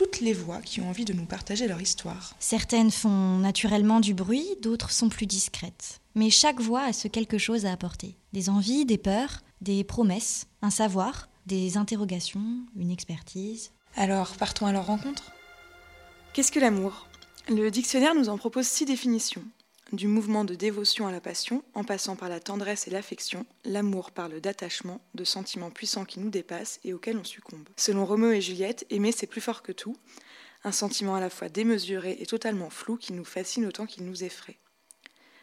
toutes les voix qui ont envie de nous partager leur histoire. Certaines font naturellement du bruit, d'autres sont plus discrètes. Mais chaque voix a ce quelque chose à apporter. Des envies, des peurs, des promesses, un savoir, des interrogations, une expertise. Alors, partons à leur rencontre? Qu'est-ce que l'amour? Le dictionnaire nous en propose six définitions. Du mouvement de dévotion à la passion, en passant par la tendresse et l'affection, l'amour parle d'attachement, de sentiments puissants qui nous dépassent et auxquels on succombe. Selon Roméo et Juliette, aimer c'est plus fort que tout, un sentiment à la fois démesuré et totalement flou qui nous fascine autant qu'il nous effraie.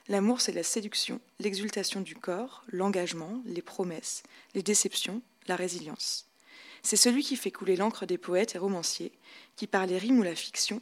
L'amour c'est la séduction, l'exultation du corps, l'engagement, les promesses, les déceptions, la résilience. C'est celui qui fait couler l'encre des poètes et romanciers, qui par les rimes ou la fiction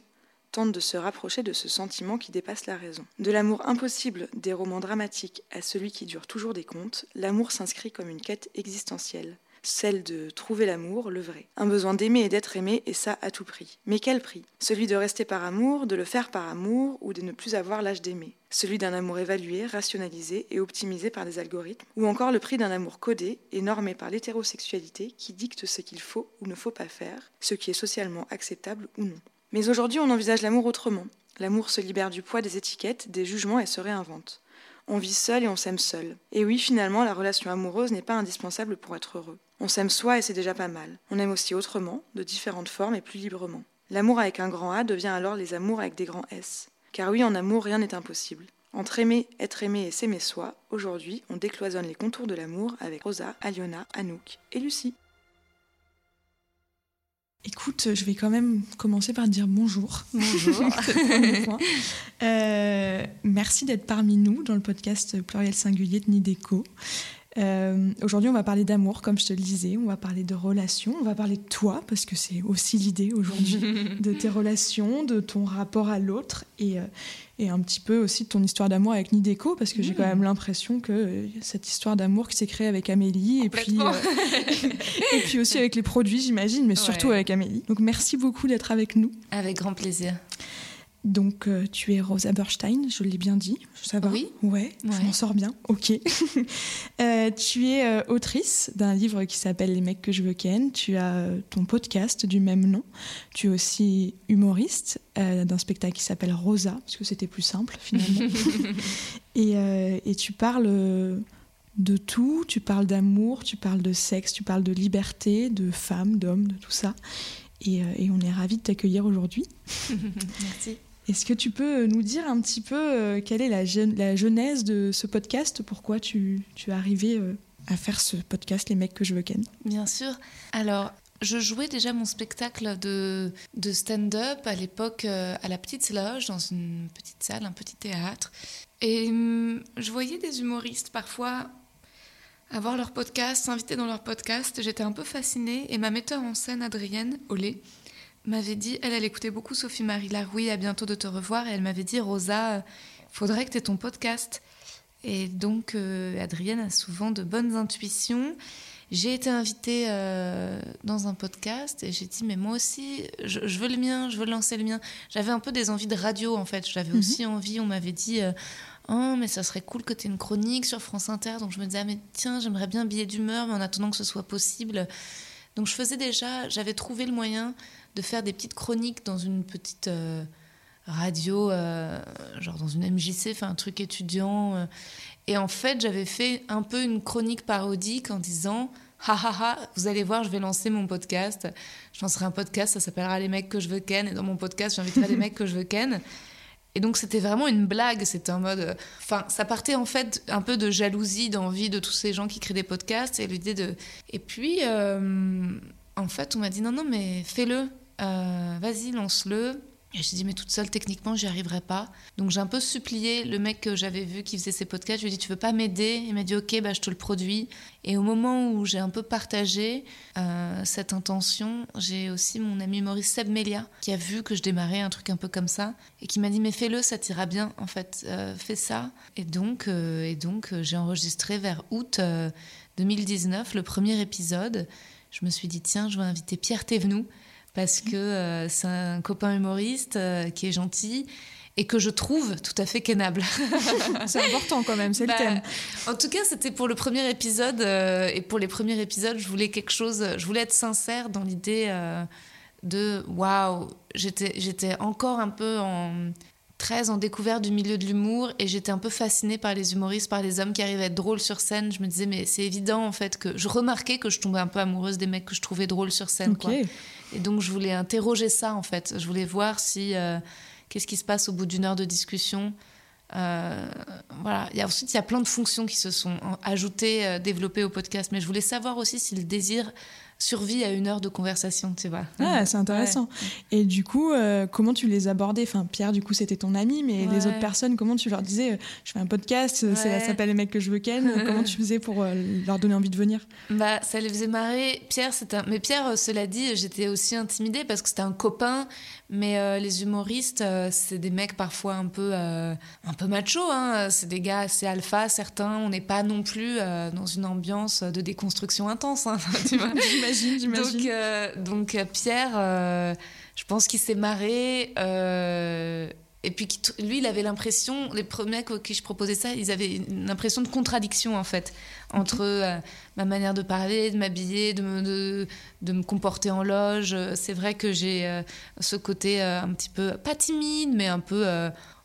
tente de se rapprocher de ce sentiment qui dépasse la raison. De l'amour impossible des romans dramatiques à celui qui dure toujours des contes, l'amour s'inscrit comme une quête existentielle, celle de trouver l'amour, le vrai. Un besoin d'aimer et d'être aimé, et ça à tout prix. Mais quel prix? Celui de rester par amour, de le faire par amour, ou de ne plus avoir l'âge d'aimer? Celui d'un amour évalué, rationalisé et optimisé par des algorithmes, ou encore le prix d'un amour codé et normé par l'hétérosexualité qui dicte ce qu'il faut ou ne faut pas faire, ce qui est socialement acceptable ou non? Mais aujourd'hui, on envisage l'amour autrement. L'amour se libère du poids des étiquettes, des jugements et se réinvente. On vit seul et on s'aime seul. Et oui, finalement, la relation amoureuse n'est pas indispensable pour être heureux. On s'aime soi et c'est déjà pas mal. On aime aussi autrement, de différentes formes et plus librement. L'amour avec un grand A devient alors les amours avec des grands S. Car oui, en amour, rien n'est impossible. Entre aimer, être aimé et s'aimer soi, aujourd'hui, on décloisonne les contours de l'amour avec Rosa, Aliona, Anouk et Lucie. Écoute, je vais quand même commencer par dire bonjour. Bonjour. euh, merci d'être parmi nous dans le podcast Pluriel Singulier de Nideco. Euh, Aujourd'hui, on va parler d'amour, comme je te le disais. On va parler de relations. On va parler de toi, parce que c'est aussi l'idée aujourd'hui, de tes relations, de ton rapport à l'autre et, euh, et, un petit peu aussi de ton histoire d'amour avec Nideco, parce que j'ai quand même l'impression que euh, cette histoire d'amour qui s'est créée avec Amélie et puis, euh, et puis aussi avec les produits, j'imagine, mais surtout Ouais. avec Amélie. Donc merci beaucoup d'être avec nous. Avec grand plaisir. Donc, euh, tu es Rosa Berstein, je l'ai bien dit. Ça va Oui. Ouais, je m'en sors bien. Ok. Euh, tu es euh, autrice d'un livre qui s'appelle Les mecs que je veux ken. Tu as ton podcast du même nom. Tu es aussi humoriste d'un spectacle qui s'appelle Rosa, parce que c'était plus simple finalement. et, et tu parles de tout. Tu parles d'amour, tu parles de sexe, tu parles de liberté, de femmes, d'hommes, de tout ça. Et, et on est ravis de t'accueillir aujourd'hui. Merci. Est-ce que tu peux nous dire un petit peu euh, quelle est la, gen- la genèse de ce podcast? Pourquoi tu, tu es arrivé euh, à faire ce podcast Les mecs que je veux ken? Bien sûr. Alors, je jouais déjà mon spectacle de, de stand-up à l'époque euh, à la Petite Loge, dans une petite salle, un petit théâtre. Et hum, je voyais des humoristes parfois avoir leur podcast, s'inviter dans leur podcast. J'étais un peu fascinée. Et ma metteur en scène, Adrienne Olé, m'avait dit, elle, elle écoutait beaucoup Sophie-Marie Laroui, à bientôt de te revoir. Et elle m'avait dit, Rosa, faudrait que tu aies ton podcast. Et donc, euh, Adrienne a souvent de bonnes intuitions. J'ai été invitée euh, dans un podcast et j'ai dit, mais moi aussi, je, je veux le mien, je veux lancer le mien. J'avais un peu des envies de radio, en fait. J'avais Mhm. aussi envie, on m'avait dit, euh, oh, mais ça serait cool que tu aies une chronique sur France Inter. Donc je me disais, ah, mais tiens, j'aimerais bien un billet d'humeur, mais en attendant que ce soit possible. Donc je faisais déjà, j'avais trouvé le moyen de faire des petites chroniques dans une petite euh, radio, euh, genre dans une MJC, enfin un truc étudiant. euh. Et en fait, j'avais fait un peu une chronique parodique en disant Ha ha ha, vous allez voir, je vais lancer mon podcast. Je lancerai un podcast, ça s'appellera Les mecs que je veux ken. Et dans mon podcast, j'inviterai les mecs que je veux ken. Et donc, c'était vraiment une blague. C'était en mode. Enfin, ça partait en fait un peu de jalousie, d'envie de tous ces gens qui créent des podcasts. Et l'idée de. Et puis, en fait, on m'a dit non, non, mais fais-le. Euh, Vas-y, lance-le. Et je dit, mais toute seule, techniquement, j'y arriverai pas. Donc j'ai un peu supplié le mec que j'avais vu qui faisait ses podcasts. Je lui ai dit, tu veux pas m'aider? Il m'a dit, ok, bah, je te le produis. Et au moment où j'ai un peu partagé euh, cette intention, j'ai aussi mon ami Maurice Seb Melia qui a vu que je démarrais un truc un peu comme ça et qui m'a dit, mais fais-le, ça t'ira bien, en fait, euh, fais ça. Et donc, donc j'ai enregistré vers août 2019 le premier épisode. Je me suis dit, tiens, je vais inviter Pierre Thévenoud parce que euh, c'est un copain humoriste euh, qui est gentil et que je trouve tout à fait kennable. c'est important quand même, c'est le bah, thème. En tout cas, c'était pour le premier épisode euh, et pour les premiers épisodes, je voulais quelque chose, je voulais être sincère dans l'idée de waouh, j'étais j'étais encore un peu en très en découverte du milieu de l'humour et j'étais un peu fascinée par les humoristes, par les hommes qui arrivaient à être drôles sur scène. Je me disais mais c'est évident en fait que je remarquais que je tombais un peu amoureuse des mecs que je trouvais drôles sur scène. Quoi. Et donc je voulais interroger ça en fait. Je voulais voir si euh, qu'est-ce qui se passe au bout d'une heure de discussion. Euh, voilà. Il y a, ensuite, il y a plein de fonctions qui se sont ajoutées, euh, développées au podcast. Mais je voulais savoir aussi si le désir survie à une heure de conversation, tu vois. Ah, c'est intéressant. Et du coup, euh, comment tu les abordais? Enfin, Pierre, du coup, c'était ton ami, mais les autres personnes, comment tu leur disais euh, Je fais un podcast, euh, ça s'appelle Les mecs que je veux ken. comment tu faisais pour leur donner envie de venir? Bah, ça les faisait marrer. Pierre, c'était un... mais Pierre, cela dit, j'étais aussi intimidée parce que c'était un copain, mais les humoristes, c'est des mecs parfois un peu, un peu macho. Hein. C'est des gars assez alpha, certains. On n'est pas non plus dans une ambiance de déconstruction intense, hein, vois j'imagine, Donc, euh, donc euh, Pierre, euh, je pense qu'il s'est marré. Et puis lui, il avait l'impression, les premiers à qui je proposais ça, ils avaient une impression de contradiction en fait entre ma manière de parler, de m'habiller, de me, de, me comporter en loge. C'est vrai que j'ai ce côté un petit peu, pas timide, mais un peu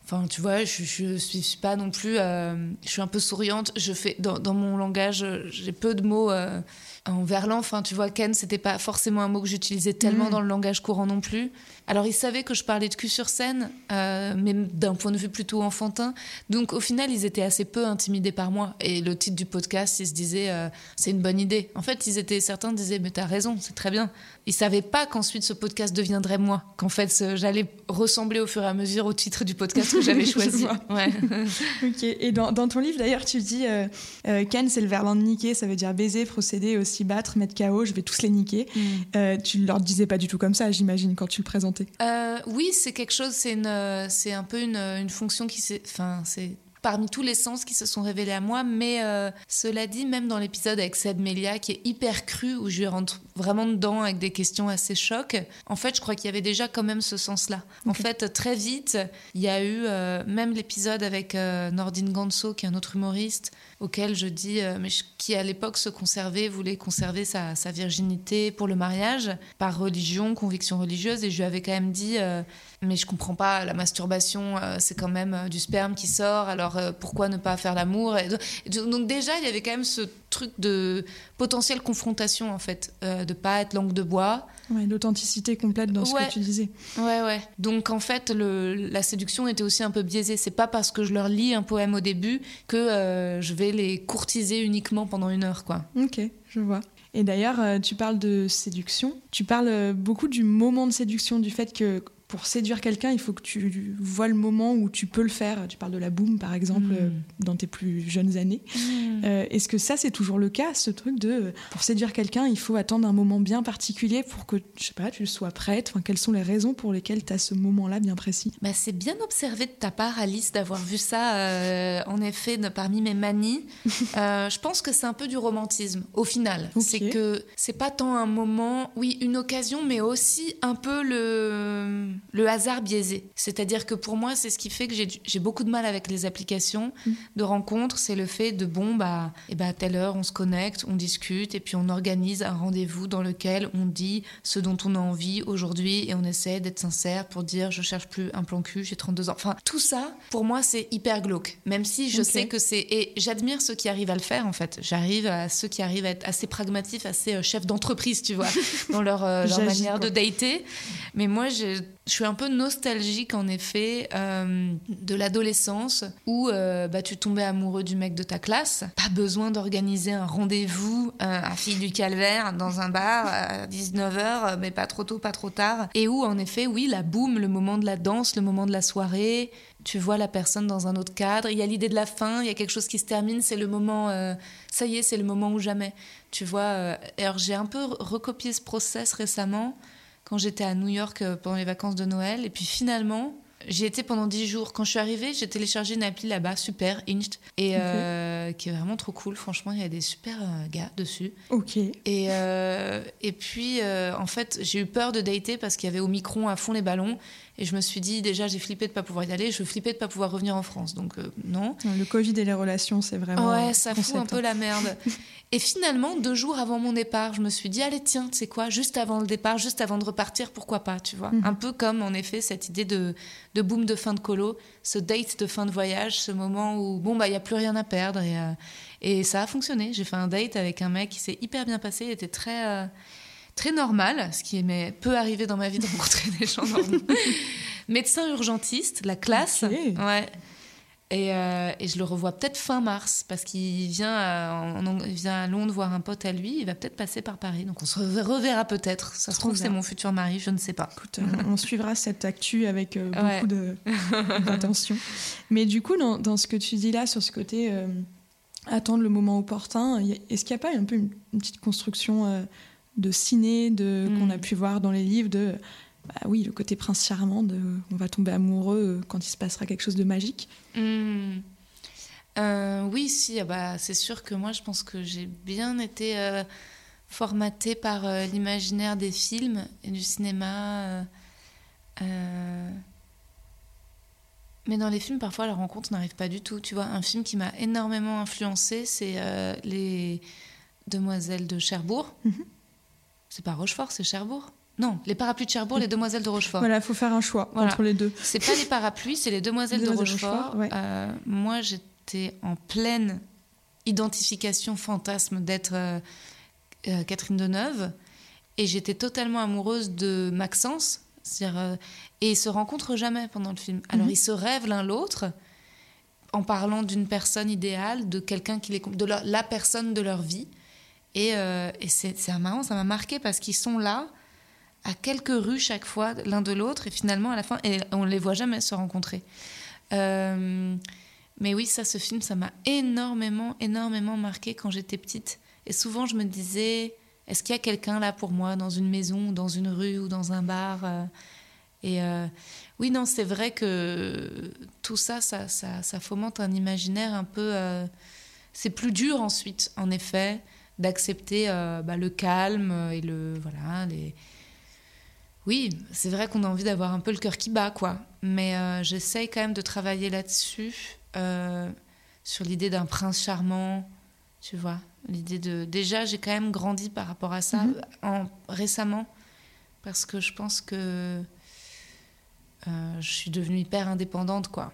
Enfin, tu vois, je, je, suis pas non plus. je suis un peu souriante. Je fais dans mon langage, j'ai peu de mots en verlan. Enfin, tu vois, Ken, c'était pas forcément un mot que j'utilisais tellement mm. dans le langage courant non plus. Alors, il savait que je parlais de cul sur scène, euh, mais d'un point de vue plutôt enfantin. Donc, au final, ils étaient assez peu intimidés par moi. Et le titre du podcast, ils se disaient, euh, c'est une bonne idée. En fait, ils étaient certains disaient, mais t'as raison, c'est très bien. Ils savaient pas qu'ensuite ce podcast deviendrait moi, qu'en fait, j'allais ressembler au fur et à mesure au titre du podcast que j'avais choisi. ouais. ok. Et dans, ton livre, d'ailleurs, tu dis, euh, Ken, c'est le verlan de niquer, ça veut dire baiser, procéder aussi s'y battre, mettre KO, je vais tous les niquer. Mm. Euh, tu leur disais pas du tout comme ça, j'imagine, quand tu le présentais. Euh, oui, c'est quelque chose, c'est c'est un peu une, une fonction qui s'est, enfin, c'est parmi tous les sens qui se sont révélés à moi. Mais euh, cela dit, même dans l'épisode avec Seb Melia, qui est hyper cru, où je rentre vraiment dedans avec des questions assez chocs, en fait, je crois qu'il y avait déjà quand même ce sens-là. En fait, très vite, il y a eu même l'épisode avec Nordine Ganso, qui est un autre humoriste, auquel je dis, euh, mais qui à l'époque se conservait, voulait conserver sa, virginité pour le mariage, par religion, conviction religieuse, et je lui avais quand même dit, euh, mais je comprends pas, la masturbation, euh, c'est quand même du sperme qui sort, alors pourquoi ne pas faire l'amour? Donc déjà, il y avait quand même ce truc de potentielle confrontation, en fait, de pas être langue de bois. Ouais, l'authenticité complète dans ce que tu disais. Ouais, ouais. Donc en fait, le, la séduction était aussi un peu biaisée. C'est pas parce que je leur lis un poème au début que je vais les courtiser uniquement pendant une heure, quoi. Ok, je vois. Et d'ailleurs, euh, tu parles de séduction. Tu parles euh, beaucoup du moment de séduction, du fait que pour séduire quelqu'un, il faut que tu vois le moment où tu peux le faire. Tu parles de la boum, par exemple, hmm. euh, dans tes plus jeunes années. Hmm. Euh, est-ce que ça, c'est toujours le cas, ce truc de pour séduire quelqu'un, il faut attendre un moment bien particulier pour que, je sais pas, tu sois prête? Enfin, Quelles sont les raisons pour lesquelles tu as ce moment-là bien précis? Bah, C'est bien observé de ta part, Alice, d'avoir vu ça, euh, en effet, parmi mes manies. je pense que c'est un peu du romantisme, au final. C'est que c'est pas tant un moment, oui, une occasion, mais aussi un peu le le hasard biaisé. C'est-à-dire que pour moi, c'est ce qui fait que j'ai beaucoup de mal avec les applications mm. de rencontres. C'est le fait de, bon, bah, et eh bah, à telle heure, on se connecte, on discute, et puis on organise un rendez-vous dans lequel on dit ce dont on a envie aujourd'hui, et on essaie d'être sincère pour dire je cherche plus un plan cul, j'ai 32 ans. Enfin, tout ça, pour moi, c'est hyper glauque. Même si je sais que c'est. Et j'admire ceux qui arrivent à le faire, en fait. J'arrive à ceux qui arrivent à être assez pragmatifs, assez euh, chefs d'entreprise, tu vois, dans leur, euh, leur manière de dater. Mais moi, je je suis un peu nostalgique en effet euh, de l'adolescence où euh, bah, tu tombais amoureux du mec de ta classe. Pas besoin d'organiser un rendez-vous euh, à Fille du Calvaire dans un bar à 19h, mais pas trop tôt, pas trop tard. Et où en effet, oui, la boum, le moment de la danse, le moment de la soirée, tu vois la personne dans un autre cadre. Il y a l'idée de la fin, il y a quelque chose qui se termine, c'est le moment, ça y est, c'est le moment ou jamais. Tu vois, alors j'ai un peu recopié ce process récemment quand j'étais à New York euh, pendant les vacances de Noël. Et puis finalement, J'y étais pendant 10 jours. Quand je suis arrivée, j'ai téléchargé une appli là-bas, super, Inched, et euh, qui est vraiment trop cool. Franchement, il y a des super euh, gars dessus. Ok. Et, euh, et puis, en fait, j'ai eu peur de dater parce qu'il y avait au micron à fond les ballons. Et je me suis dit, déjà, j'ai flippé de pas pouvoir y aller. Je flippais de pas pouvoir revenir en France. Donc, non. Le Covid et les relations, c'est vraiment. Ouais, ça fout un peu la merde. et finalement, deux jours avant mon départ, je me suis dit, allez, tiens, tu sais quoi, juste avant le départ, juste avant de repartir, pourquoi pas, tu vois? Mhm. Un peu comme, en effet, cette idée de de boom de fin de colo, ce date de fin de voyage, ce moment où bon bah il y a plus rien à perdre et, euh, et ça a fonctionné. J'ai fait un date avec un mec qui s'est hyper bien passé, il était très euh, très normal, ce qui m'est peu arrivé dans ma vie de rencontrer des gens normaux. Médecin urgentiste, la classe, ouais. Euh, et, je le revois peut-être fin mars, parce qu'il vient, à, vient à Londres voir un pote à lui. Il va peut-être passer par Paris. Donc on se reverra peut-être. Ça se trouve, c'est mon futur mari, je ne sais pas. Écoute, on, suivra cette actu avec euh, beaucoup d'attention. Mais du coup, dans, ce que tu dis là, sur ce côté euh, attendre le moment opportun, est-ce qu'il n'y a pas un peu une, petite construction de ciné de, qu'on a pu voir dans les livres de bah oui, le côté prince charmant, de, on va tomber amoureux euh, quand il se passera quelque chose de magique. Hmm. Euh, oui, si, ah bah, c'est sûr que moi, je pense que j'ai bien été euh, formatée par l'imaginaire des films et du cinéma. Mais dans les films, parfois, la rencontre n'arrive pas du tout. Tu vois, un film qui m'a énormément influencé, c'est Les Demoiselles de Cherbourg. Mhm. C'est pas Rochefort, c'est Cherbourg. Non, les parapluies de Cherbourg, les demoiselles de Rochefort. Voilà, il faut faire un choix entre les deux. C'est pas les parapluies, c'est les demoiselles, de Rochefort. Euh, moi, j'étais en pleine identification fantasme d'être euh, euh, Catherine Deneuve et j'étais totalement amoureuse de Maxence. et ils se rencontrent jamais pendant le film. Alors mhm. ils se rêvent l'un l'autre en parlant d'une personne idéale, de quelqu'un qui les de la personne de leur vie. Et, et c'est marrant, ça m'a marqué parce qu'ils sont là à quelques rues chaque fois l'un de l'autre et finalement à la fin et on les voit jamais se rencontrer. Euh, mais oui, ça, ce film, ça m'a énormément, énormément marqué quand j'étais petite. Et souvent, je me disais, est-ce qu'il y a quelqu'un là pour moi dans une maison, dans une rue ou dans un bar euh, Et euh, oui, non, c'est vrai que tout ça ça, ça, fomente un imaginaire un peu. c'est plus dur ensuite, en effet, d'accepter bah, le calme et le voilà les oui, c'est vrai qu'on a envie d'avoir un peu le cœur qui bat, quoi. Mais euh, j'essaye quand même de travailler là-dessus, euh, sur l'idée d'un prince charmant, tu vois. L'idée de. Déjà, j'ai quand même grandi par rapport à ça mhm. en... récemment, parce que je pense que euh, je suis devenue hyper indépendante, quoi.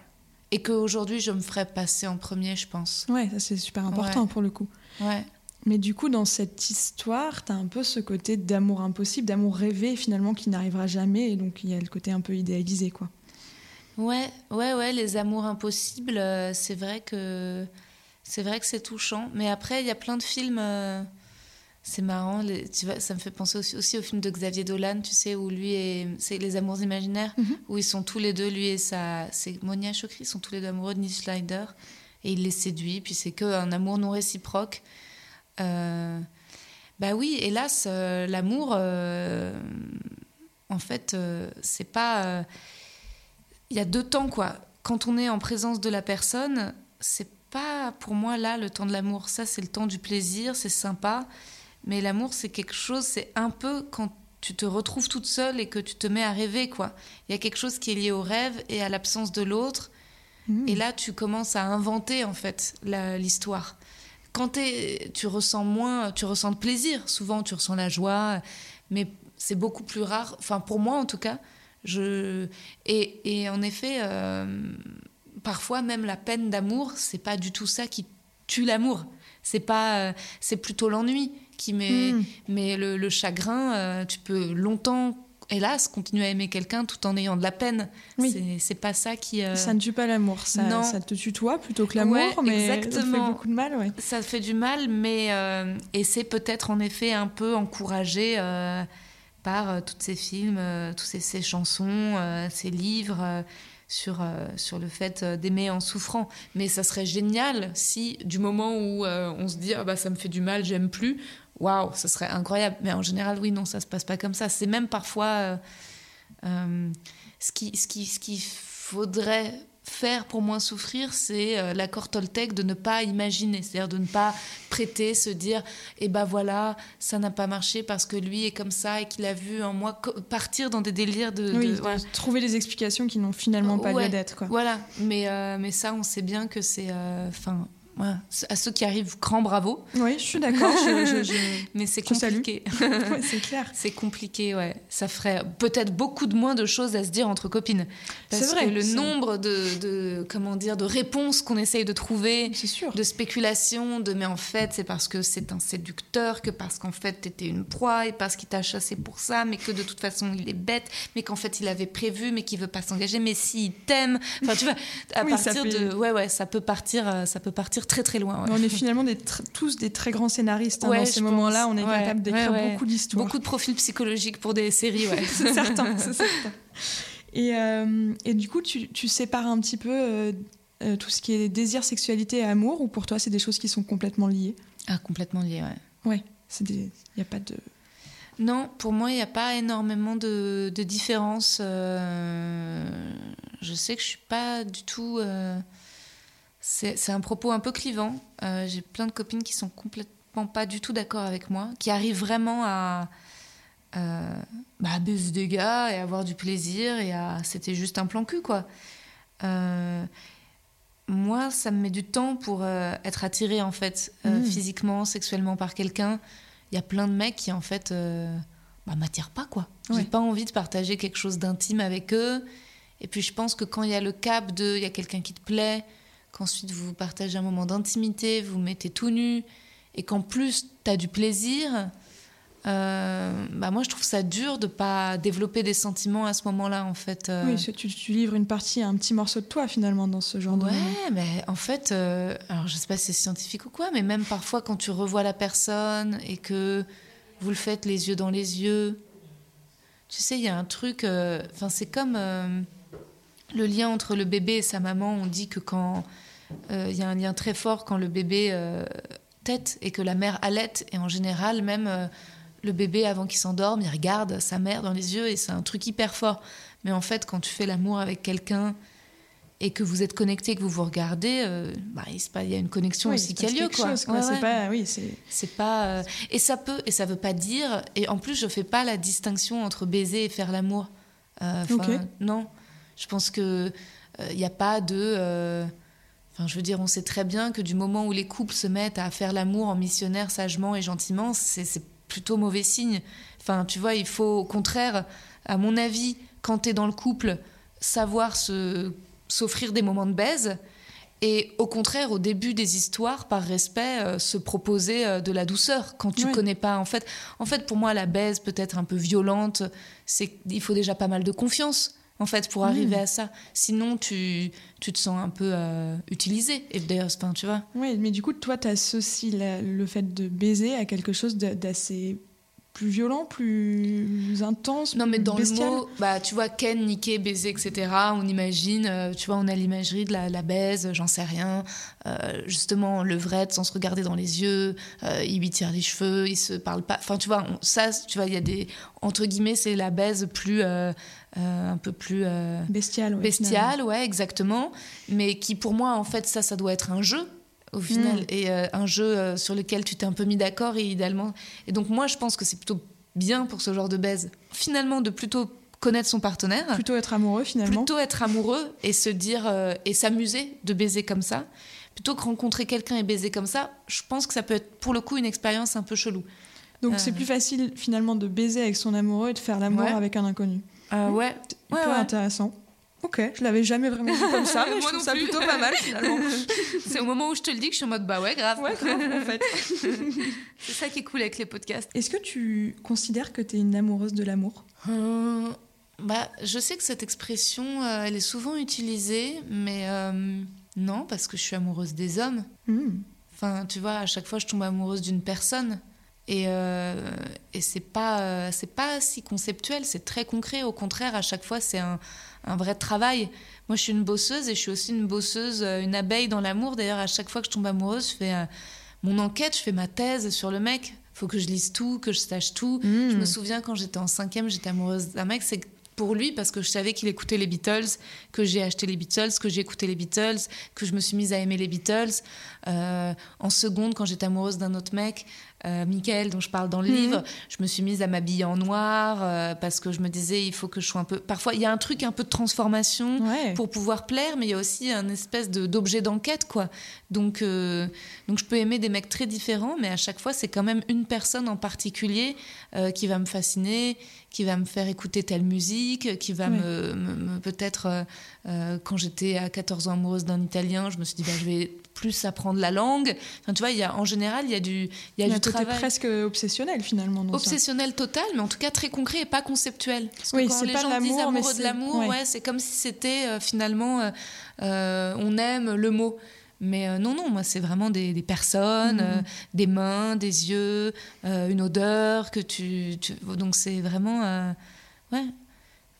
Et qu'aujourd'hui, je me ferais passer en premier, je pense. Ouais, ça c'est super important pour le coup. Ouais. Mais du coup, dans cette histoire, tu as un peu ce côté d'amour impossible, d'amour rêvé finalement qui n'arrivera jamais. Et donc, il y a le côté un peu idéalisé, quoi. Ouais, ouais, ouais, les amours impossibles, euh, c'est vrai que c'est vrai que c'est touchant. Mais après, il y a plein de films. Euh, c'est marrant, tu vois, ça me fait penser aussi, aussi, au film de Xavier Dolan, tu sais, où lui et c'est Les Amours imaginaires, mhm. où ils sont tous les deux, lui et sa, c'est Monia Chokri, ils sont tous les deux amoureux de Nick Schneider et il les séduit, puis c'est que un amour non réciproque. Euh, bah oui, hélas, euh, l'amour, euh, en fait, c'est pas. Il y a deux temps, quoi. Quand on est en présence de la personne, c'est pas pour moi là le temps de l'amour. Ça, c'est le temps du plaisir, c'est sympa. Mais l'amour, c'est quelque chose, c'est un peu quand tu te retrouves toute seule et que tu te mets à rêver, quoi. Il y a quelque chose qui est lié au rêve et à l'absence de l'autre. Mmh. Et là, tu commences à inventer, en fait, l'histoire quand tu ressens moins, tu ressens de plaisir. Souvent, tu ressens la joie, mais c'est beaucoup plus rare. Enfin, pour moi, en tout cas. Je... Et, et en effet, euh, parfois, même la peine d'amour, c'est pas du tout ça qui tue l'amour. C'est pas, euh, c'est plutôt l'ennui qui met, hmm. mais le, chagrin. Euh, tu peux longtemps hélas, continuer à aimer quelqu'un tout en ayant de la peine. Oui. C'est- pas ça qui. euh, Ça ne tue pas l'amour, ça, Non. ça te tutoie plutôt que l'amour, Ouais, mais ça te fait exactement. beaucoup de mal, ouais. Ça fait du mal, mais euh, et c'est peut-être en effet un peu encouragé euh, par tous ces films, toutes ces, ces chansons, ces livres sur, sur le fait d'aimer en souffrant. Mais ça serait génial si, du moment où on se dit ah bah ça me fait du mal, j'aime plus, waouh, ça serait incroyable. Mais en général, oui, non, ça se passe pas comme ça. C'est même parfois euh, euh, ce qui, ce qui, ce qu'il faudrait faire pour moins souffrir, c'est euh, l'accord Toltec de ne pas imaginer, c'est-à-dire de ne pas prêter, se dire, eh ben voilà, ça n'a pas marché parce que lui est comme ça et qu'il a vu en moi partir dans des délires de, Oui, de- de voilà. trouver des explications qui n'ont finalement pas Ouais. lieu d'être. Voilà, mais, euh, mais ça, on sait bien que c'est, euh, enfin, voilà. à ceux qui arrivent, grand bravo, Oui, je suis d'accord. je- je- je- mais c'est compliqué. ouais, c'est clair. C'est compliqué, ouais. Ça ferait peut-être beaucoup de moins de choses à se dire entre copines. C'est vrai, que le nombre de, de, comment dire, de réponses qu'on essaye de trouver, sûr. de spéculation, de mais en fait c'est parce que c'est un séducteur, que parce qu'en fait t'étais une proie et parce qu'il t'a chassé pour ça, mais que de toute façon il est bête, mais qu'en fait il avait prévu, mais qu'il veut pas s'engager, mais s'il t'aime, enfin tu vois, à Oui, partir fait- de, ouais ouais, ça peut partir, euh, ça peut partir très très loin. ouais. On est finalement des tous des très grands scénaristes. hein. Ouais, Dans ces moments-là, on est Ouais, capable d'écrire beaucoup d'histoires. Beaucoup de profils psychologiques pour des séries, ouais. c'est certain, c'est certain. Et, euh, et du coup, tu, tu sépares un petit peu euh, euh, tout ce qui est désir, sexualité et amour, ou pour toi, c'est des choses qui sont complètement liées? Ah complètement lié, ouais. Ouais, il n'y a pas de... Non, pour moi, il n'y a pas énormément de, de différence. je sais que je suis pas du tout. C'est c'est un propos un peu clivant. Euh, J'ai plein de copines qui sont complètement pas du tout d'accord avec moi, qui arrivent vraiment à, euh, bah, baiser des gars et avoir du plaisir et à. C'était juste un plan cul, quoi. Euh, moi, ça me met du temps pour euh, être attirée, en fait, Mhm. physiquement, sexuellement par quelqu'un. Il y a plein de mecs qui, en fait, bah, m'attirent pas, quoi. Ouais. J'ai pas envie de partager quelque chose d'intime avec eux. Et puis, je pense que quand il y a le cap de, il y a quelqu'un qui te plaît, qu'ensuite vous partagez un moment d'intimité, vous vous mettez tout nu, et qu'en plus, tu as du plaisir, euh, bah moi, je trouve ça dur de pas développer des sentiments à ce moment-là, en fait. euh. Oui, tu, tu livres une partie, un petit morceau de toi, finalement, dans ce genre de... Ouais, mais en fait, euh, alors je sais pas si c'est scientifique ou quoi, mais même parfois quand tu revois la personne et que vous le faites les yeux dans les yeux, tu sais, il y a un truc, euh, enfin c'est comme le lien entre le bébé et sa maman. On dit que quand euh, il y a un lien très fort quand le bébé euh, tète et que la mère allaite, et en général même euh, le bébé avant qu'il s'endorme, il regarde sa mère dans les yeux et c'est un truc hyper fort. Mais en fait, quand tu fais l'amour avec quelqu'un et que vous êtes connecté, que vous vous regardez, euh, bah, il, il y a une connexion Oui, aussi qui a lieu. Quoi. chose, quoi. Ouais, C'est ouais. pas... Oui, c'est... Pas euh, et ça peut et ça veut pas dire et en plus je fais pas la distinction entre baiser et faire l'amour. Euh, 'fin, Ok. Non, je pense que il n'y a pas de. euh, Enfin, je veux dire, on sait très bien que du moment où les couples se mettent à faire l'amour en missionnaire sagement et gentiment, c'est plutôt mauvais signe. Enfin, tu vois, il faut au contraire, à mon avis, quand tu es dans le couple, savoir se s'offrir des moments de baise et au contraire, au début des histoires, par respect, euh, se proposer euh, de la douceur quand tu Ouais. connais pas. En fait, en fait, pour moi, la baise peut être un peu violente. C'est il faut déjà pas mal de confiance. En fait, pour Mm. arriver à ça. Sinon, tu, tu te sens un peu euh, utilisé. Et d'ailleurs, enfin, tu vois. Oui, mais du coup, toi, tu associes la- le fait de baiser à quelque chose d'assez plus violent, plus intense, Non, mais dans bestial. le mot, bah, tu vois, ken, niquer, baiser, etc., on imagine, euh, tu vois, on a l'imagerie de la, la baise, j'en sais rien, euh, justement, levrette sans se regarder dans les yeux, euh, il lui tire les cheveux, il se parle pas. Enfin, tu vois, on- ça, tu vois, il y a des. Entre guillemets, c'est la baise plus. Euh, un peu plus. euh, Bestial, ouais, bestial, ouais, exactement. Mais qui, pour moi, en fait, ça, ça doit être un jeu, au final. Mm. Et euh, un jeu euh, sur lequel tu t'es un peu mis d'accord, et idéalement. Et donc, moi, je pense que c'est plutôt bien pour ce genre de baise, finalement, de plutôt connaître son partenaire, Plutôt être amoureux, finalement. plutôt être amoureux et se dire. euh, et s'amuser de baiser comme ça. Plutôt que rencontrer quelqu'un et baiser comme ça, je pense que ça peut être pour le coup une expérience un peu chelou. Donc c'est plus facile, finalement, de baiser avec son amoureux et de faire l'amour Ouais. avec un inconnu. Euh, ouais, ouais, ouais. intéressant. Ok, je l'avais jamais vraiment vu comme ça, mais je trouve ça plus. plutôt pas mal finalement. C'est au moment où je te le dis que je suis en mode bah ouais, grave. Ouais, grave, en fait. C'est ça qui est cool avec les podcasts. Est-ce que tu considères que tu es une amoureuse de l'amour? Euh, bah, je sais que cette expression, euh, elle est souvent utilisée, mais euh, non, parce que je suis amoureuse des hommes. Hmm. Enfin, tu vois, à chaque fois, je tombe amoureuse d'une personne. Et, euh, et c'est pas, euh, c'est pas si conceptuel, c'est très concret. Au contraire, à chaque fois, c'est un, un vrai travail. Moi, je suis une bosseuse et je suis aussi une bosseuse, euh, une abeille dans l'amour. D'ailleurs, à chaque fois que je tombe amoureuse, je fais euh, mon enquête, je fais ma thèse sur le mec. Faut que je lise tout, que je sache tout. Hmm. Je me souviens quand j'étais en cinquième, j'étais amoureuse d'un mec. C'est pour lui parce que je savais qu'il écoutait les Beatles, que j'ai acheté les Beatles, que j'ai écouté les Beatles, que je me suis mise à aimer les Beatles. Euh, en seconde, quand j'étais amoureuse d'un autre mec, euh, Michael, dont je parle dans le Mhm. livre, je me suis mise à m'habiller en noir euh, parce que je me disais il faut que je sois un peu. Parfois, il y a un truc un peu de transformation Ouais. pour pouvoir plaire, mais il y a aussi un espèce de- d'objet d'enquête, quoi. Donc, euh, donc, je peux aimer des mecs très différents, mais à chaque fois, c'est quand même une personne en particulier euh, qui va me fasciner, qui va me faire écouter telle musique, qui va Ouais. me, me- me- peut-être, quand j'étais à 14 ans amoureuse d'un Italien, je me suis dit, bah, je vais plus apprendre la langue. Enfin, tu vois, il y a, en général, il y a du, il y a Il y a du un côté travail. presque obsessionnel finalement. Dans ça. Obsessionnel total, mais en tout cas très concret et pas conceptuel. Parce que Oui, quand c'est les pas gens l'amour, disent mais amoureux de c'est- l'amour, ouais. ouais, c'est comme si c'était euh, finalement euh, euh, on aime le mot. Mais non, non, moi c'est vraiment des, des personnes, Mhm. euh, des mains, des yeux, une odeur que tu, tu- donc c'est vraiment ouais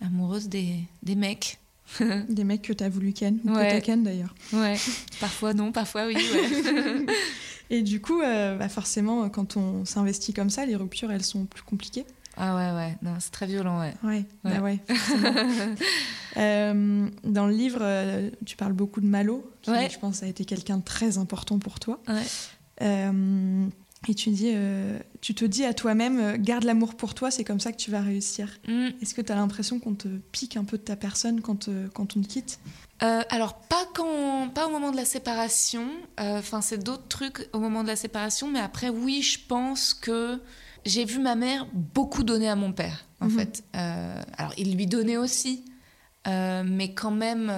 amoureuse des, des mecs. Des mecs que tu as voulu ken, ou Ouais. que t'as ken d'ailleurs. Ouais, parfois non, parfois oui. Ouais. Et du coup, euh, bah forcément, quand on s'investit comme ça, les ruptures, elles sont plus compliquées. ah ouais, ouais, non, c'est très violent, ouais. Ouais, Ouais. bah ouais. Euh, dans le livre, euh, tu parles beaucoup de Malo, qui, Ouais. je pense, a été quelqu'un de très important pour toi. Ouais. Et tu dis, euh, tu te dis à toi-même, euh, garde l'amour pour toi, c'est comme ça que tu vas réussir. Mm. Est-ce que tu as l'impression qu'on te pique un peu de ta personne quand, euh, quand on te quitte? Euh, alors pas quand, pas au moment de la séparation. Euh, Enfin, c'est d'autres trucs au moment de la séparation, mais après, oui, je pense que j'ai vu ma mère beaucoup donner à mon père, en Mhm. fait. Euh, alors, il lui donnait aussi, mais quand même,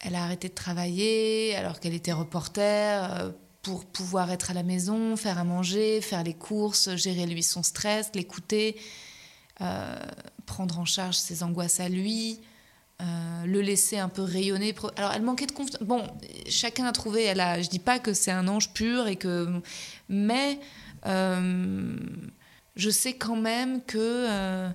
elle a arrêté de travailler alors qu'elle était reporter. Pour pouvoir être à la maison, faire à manger, faire les courses, gérer lui son stress, l'écouter, euh, prendre en charge ses angoisses à lui, euh, le laisser un peu rayonner. Alors, elle manquait de confiance. Bon, chacun a trouvé. Elle a. Je dis pas que c'est un ange pur et que, mais euh, je sais quand même que.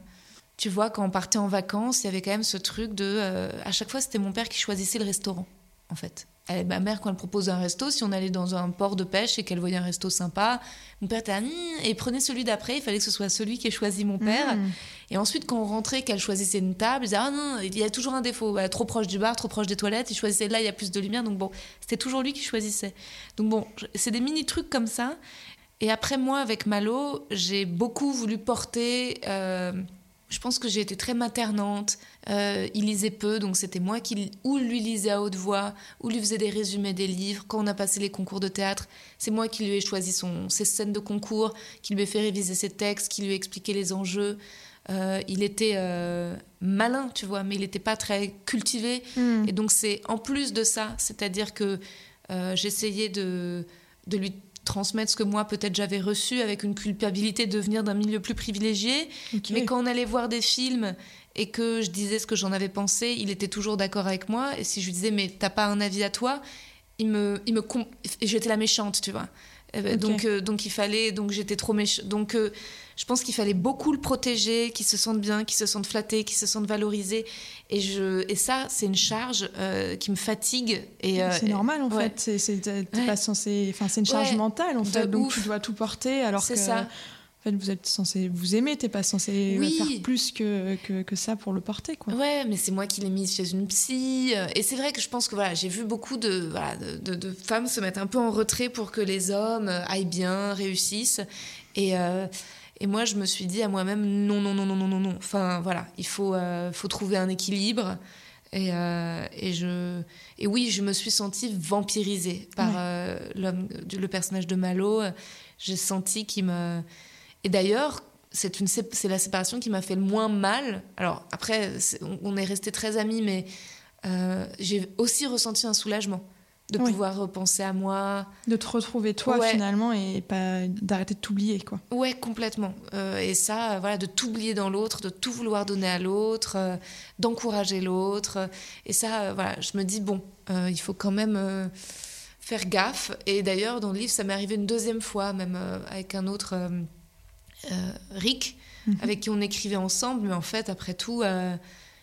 tu vois, quand on partait en vacances, il y avait quand même ce truc de. à chaque fois, c'était mon père qui choisissait le restaurant, en fait. Elle, ma mère, quand elle proposait un resto, si on allait dans un port de pêche et qu'elle voyait un resto sympa, mon père était là, Hum et prenait celui d'après. Il fallait que ce soit celui qui ait choisi mon père. Mmh. Et ensuite, quand on rentrait, qu'elle choisissait une table, elle disait Ah non, il y a toujours un défaut. Trop proche du bar, trop proche des toilettes. Il choisissait là, il y a plus de lumière. Donc bon, c'était toujours lui qui choisissait. Donc bon, c'est des mini trucs comme ça. Et après, moi, avec Malo, j'ai beaucoup voulu porter. euh, je pense que j'ai été très maternante. Euh, il lisait peu, donc c'était moi qui ou lui lisais à haute voix, ou lui faisais des résumés des livres. Quand on a passé les concours de théâtre, c'est moi qui lui ai choisi son, ses scènes de concours, qui lui ai fait réviser ses textes, qui lui ai expliqué les enjeux. Euh, il était euh, malin, tu vois, mais il n'était pas très cultivé. Mmh. Et donc c'est en plus de ça, c'est-à-dire que j'essayais de, de lui transmettre ce que moi peut-être j'avais reçu avec une culpabilité de venir d'un milieu plus privilégié. Mais quand on allait voir des films et que je disais ce que j'en avais pensé, il était toujours d'accord avec moi. Et si je lui disais mais t'as pas un avis à toi, il me, il me j'étais la méchante, tu vois. Eh ben. Donc, euh, donc il fallait, donc j'étais trop méchante. Donc euh, je pense qu'il fallait beaucoup le protéger, qu'il se sente bien, qu'il se sente flatté, qu'il se sente valorisé. Et je, et ça, c'est une charge euh, qui me fatigue. Et c'est normal en ouais. fait, c'est Ouais. pas censé, enfin c'est une charge Ouais, mentale en de fait, donc ouf. tu dois tout porter alors que C'est ça. Fait vous êtes censé vous aimer, t'es pas censé Oui. faire plus que, que, que ça pour le porter quoi. Ouais, mais c'est moi qui l'ai mise chez une psy. euh, Et c'est vrai que je pense que voilà, j'ai vu beaucoup de, voilà, de, femmes se mettre un peu en retrait pour que les hommes euh, aillent bien, réussissent. Et, euh, et moi, je me suis dit à moi-même, non, non, non, non, non, non, non. Enfin, voilà, il faut, euh, faut trouver un équilibre. Et, euh, et, je, et oui, je me suis sentie vampirisée par Ouais. euh, l'homme, le personnage de Malo. J'ai senti qu'il me... Et d'ailleurs, c'est une c'est la séparation qui m'a fait le moins mal. Alors après, on est resté très amis, mais euh, j'ai aussi ressenti un soulagement de pouvoir repenser à moi. De te retrouver toi finalement et pas d'arrêter de t'oublier quoi. Ouais, complètement. Euh, et ça, voilà, de t'oublier dans l'autre, de tout vouloir donner à l'autre, euh, d'encourager l'autre. Et ça, voilà, je me dis, bon, il faut quand même faire gaffe. Et d'ailleurs, dans le livre, ça m'est arrivé une deuxième fois, même avec un autre Rick, mhm. avec qui on écrivait ensemble. Mais en fait, après tout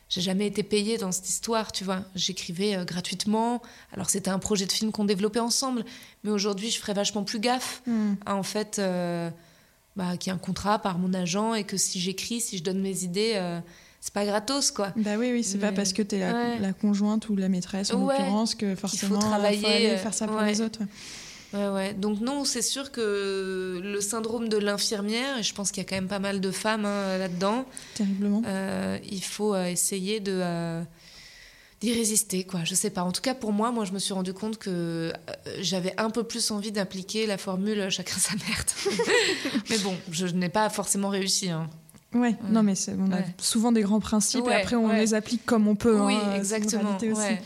j'ai jamais été payée dans cette histoire, tu vois. J'écrivais euh, gratuitement. Alors c'était un projet de film qu'on développait ensemble, mais aujourd'hui je ferais vachement plus gaffe à en fait euh, bah, qu'il y a un contrat par mon agent et que si j'écris, si je donne mes idées, euh, c'est pas gratos quoi. Bah oui, oui, c'est pas parce que tu es la, conjointe ou la maîtresse en l'occurrence que forcément il faut travailler, faire ça pour les autres. Ouais, ouais. Donc non, c'est sûr que le syndrome de l'infirmière, et je pense qu'il y a quand même pas mal de femmes hein, là-dedans. Terriblement. Euh, il faut euh, essayer de euh, d'y résister, quoi. Je sais pas. En tout cas, pour moi, moi, je me suis rendu compte que j'avais un peu plus envie d'appliquer la formule chacun sa merde. mais bon, je n'ai pas forcément réussi. Hein. Ouais, non, mais on a souvent des grands principes et après on les applique comme on peut. Oui, hein, exactement. Aussi.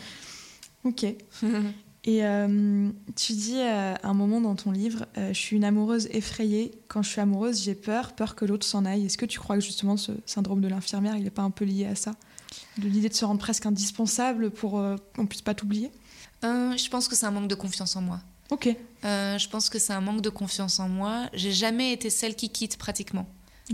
Ok. Et euh, tu dis euh, à un moment dans ton livre, euh, je suis une amoureuse effrayée. Quand je suis amoureuse, j'ai peur, peur que l'autre s'en aille. Est-ce que tu crois que justement ce syndrome de l'infirmière, il n'est pas un peu lié à ça? De l'idée de se rendre presque indispensable pour qu'on puisse pas t'oublier? Je pense que c'est un manque de confiance en moi. Ok. je pense que c'est un manque de confiance en moi. J'ai jamais été celle qui quitte pratiquement.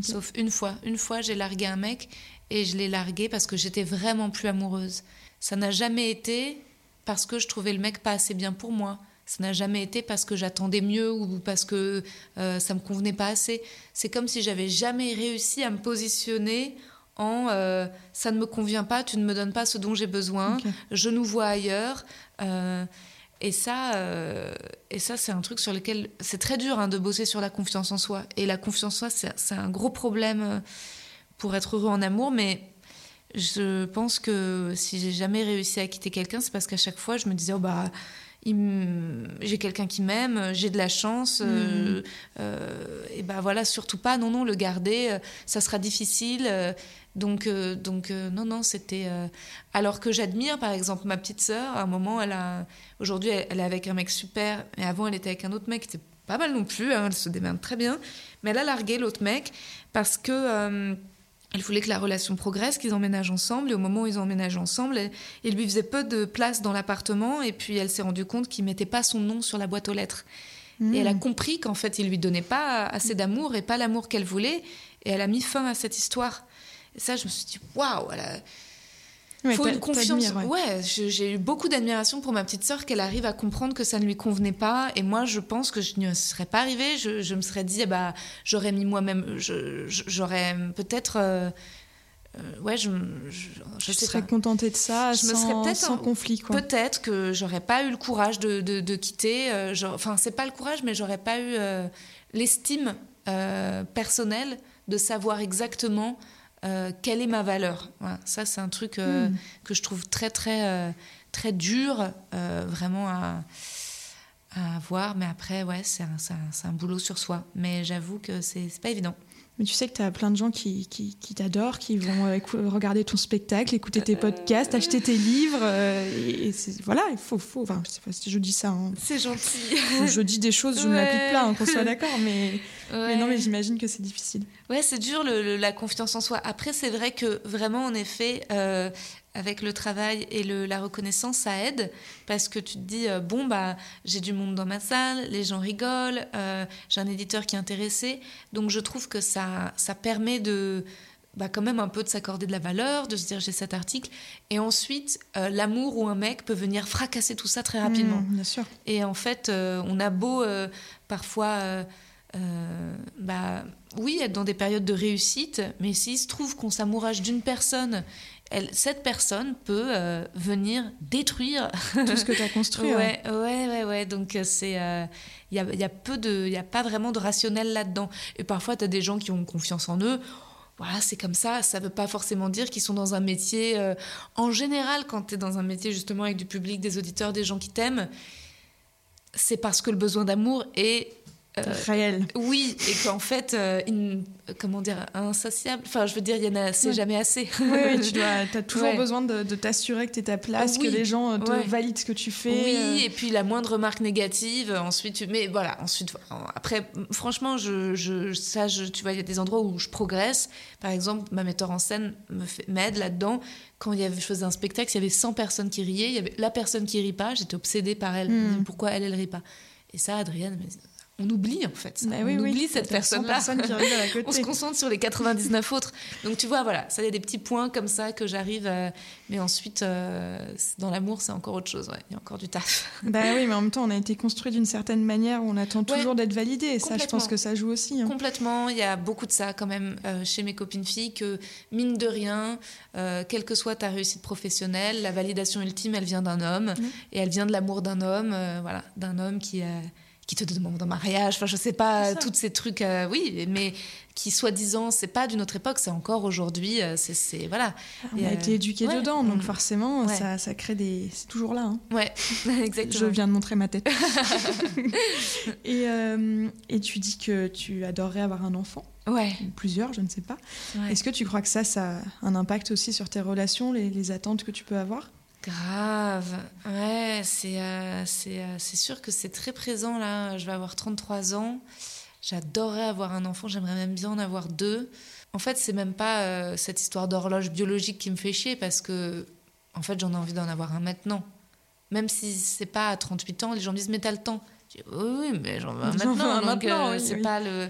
Sauf une fois. Une fois, j'ai largué un mec et je l'ai largué parce que j'étais vraiment plus amoureuse. Ça n'a jamais été parce que je trouvais le mec pas assez bien pour moi. Ça n'a jamais été parce que j'attendais mieux ou parce que euh, ça me convenait pas assez. C'est comme si j'avais jamais réussi à me positionner en euh, ça ne me convient pas, tu ne me donnes pas ce dont j'ai besoin, je nous vois ailleurs. Euh, et ça, et ça c'est un truc sur lequel c'est très dur hein, de bosser sur la confiance en soi. Et la confiance en soi, c'est un gros problème pour être heureux en amour, mais je pense que si j'ai jamais réussi à quitter quelqu'un, c'est parce qu'à chaque fois, je me disais, oh bah, j'ai quelqu'un qui m'aime, j'ai de la chance, euh, mm. euh, et ben voilà, surtout pas, non, non, le garder, euh, ça sera difficile. donc, donc non, non, c'était. alors que j'admire, par exemple, ma petite sœur, à un moment, elle a. Aujourd'hui, elle, est avec un mec super, mais avant, elle était avec un autre mec qui était pas mal non plus, hein, elle se démerde très bien, mais elle a largué l'autre mec parce que il voulait que la relation progresse, qu'ils emménagent ensemble. Et au moment où ils emménagent ensemble, il lui faisait peu de place dans l'appartement. Et puis elle s'est rendue compte qu'il mettait pas son nom sur la boîte aux lettres. Et elle a hmm. compris qu'en fait, il lui donnait pas assez d'amour et pas l'amour qu'elle voulait. Et elle a mis fin à cette histoire. Et ça, je me suis dit, waouh, elle a il faut une confiance. Ouais, j'ai eu beaucoup d'admiration pour ma petite sœur qu'elle arrive à comprendre que ça ne lui convenait pas. Et moi, je pense que je ne serais pas arrivée. Je, me serais dit, eh bah, j'aurais mis moi-même, j'aurais peut-être. Euh, euh, ouais, je, je, serais contentée de ça, je sans, me serais peut-être sans conflit. Peut-être que j'aurais pas eu le courage de, de, quitter. Euh, enfin, c'est pas le courage, mais j'aurais pas eu l'estime personnelle de savoir exactement euh, quelle est ma valeur Ça, c'est un truc euh, hmm. que je trouve très, très, euh, très dur, vraiment à, à voir. Mais après, ouais, c'est un, un, un, boulot sur soi. Mais j'avoue que c'est pas évident. Mais tu sais que tu as plein de gens qui, qui, qui t'adorent, qui vont regarder ton spectacle, écouter tes podcasts, acheter tes livres. et, voilà, il faut. faut enfin, je sais pas si je dis ça. Hein. C'est gentil. je dis des choses, je m'applique plein, hein, qu'on soit d'accord. Mais, mais, non, mais j'imagine que c'est difficile. Ouais, c'est dur le, la confiance en soi. Après, c'est vrai que vraiment, en effet, euh, avec le travail et le, la reconnaissance, ça aide parce que tu te dis euh, bon bah j'ai du monde dans ma salle, les gens rigolent, euh, j'ai un éditeur qui est intéressé, donc je trouve que ça ça permet de bah, quand même un peu de s'accorder de la valeur, de se dire j'ai cet article, et ensuite l'amour ou un mec peut venir fracasser tout ça très rapidement. Mmh, bien sûr. Et en fait, on a beau parfois euh, bah, oui, être dans des périodes de réussite, mais s'il se trouve qu'on s'amourage d'une personne, elle, cette personne peut euh, venir détruire tout ce que tu as construit. Hein. ouais, ouais, ouais, ouais, Donc, euh, c'est. Il y, a, y, a, peu de. Il n'y a pas vraiment de rationnel là-dedans. Et parfois, tu as des gens qui ont confiance en eux. Voilà, c'est comme ça. Ça ne veut pas forcément dire qu'ils sont dans un métier. en général, quand tu es dans un métier justement avec du public, des auditeurs, des gens qui t'aiment, c'est parce que le besoin d'amour est euh, réel. Oui, et qu'en fait, euh, comment dire, insatiable. Enfin, je veux dire, il y en a, c'est jamais assez. Oui, tu dois, as toujours besoin de, t'assurer que tu es ta place, que les gens te valident ce que tu fais. Oui, et puis la moindre remarque négative, ensuite, tu... mais voilà, ensuite, après, franchement, je, je, ça, je, tu vois, il y a des endroits où je progresse. Par exemple, ma metteur en scène m'aide là-dedans. Quand il y avait, je faisais un spectacle, il y avait 100 personnes qui riaient, il y avait la personne qui rit pas, j'étais obsédée par elle. Hmm. Pourquoi elle, elle rit pas? Et ça, Adrienne dit on oublie en fait. Bah on oublie cette personne-là. on se concentre sur les 99 autres. Donc tu vois, voilà, ça y a des petits points comme ça que j'arrive. Mais ensuite, euh, dans l'amour, c'est encore autre chose. Il y a encore du taf. Bah oui, mais en même temps, on a été construit d'une certaine manière où on attend toujours d'être validé. Et ça, je pense que ça joue aussi. Hein. Complètement. Il y a beaucoup de ça quand même euh, chez mes copines filles que mine de rien, euh, quelle que soit ta réussite professionnelle, la validation ultime, elle vient d'un homme mmh. et elle vient de l'amour d'un homme. voilà, d'un homme qui a qui te demande en mariage, enfin je sais pas, tous ces trucs, euh, oui, mais qui soi-disant, c'est pas d'une autre époque, c'est encore aujourd'hui, euh, c'est voilà. On a été éduqué dedans, donc mm. forcément, ça, ça, crée des... C'est toujours là. Hein. Ouais, exactement. Je viens de montrer ma tête. et, euh, et tu dis que tu adorerais avoir un enfant. Ouais. Plusieurs, je ne sais pas. Est-ce que tu crois que ça, ça a un impact aussi sur tes relations, les, les attentes que tu peux avoir? Grave, ouais, c'est euh, euh, c'est sûr que c'est très présent là. Je vais avoir 33 ans. J'adorerais avoir un enfant, j'aimerais même bien en avoir deux. En fait, c'est même pas euh, cette histoire d'horloge biologique qui me fait chier parce que, en fait, j'en ai envie d'en avoir un maintenant. Même si c'est pas à 38 ans, les gens me disent, mais t'as le temps. Je dis, oui, mais j'en veux un maintenant. donc, c'est pas le.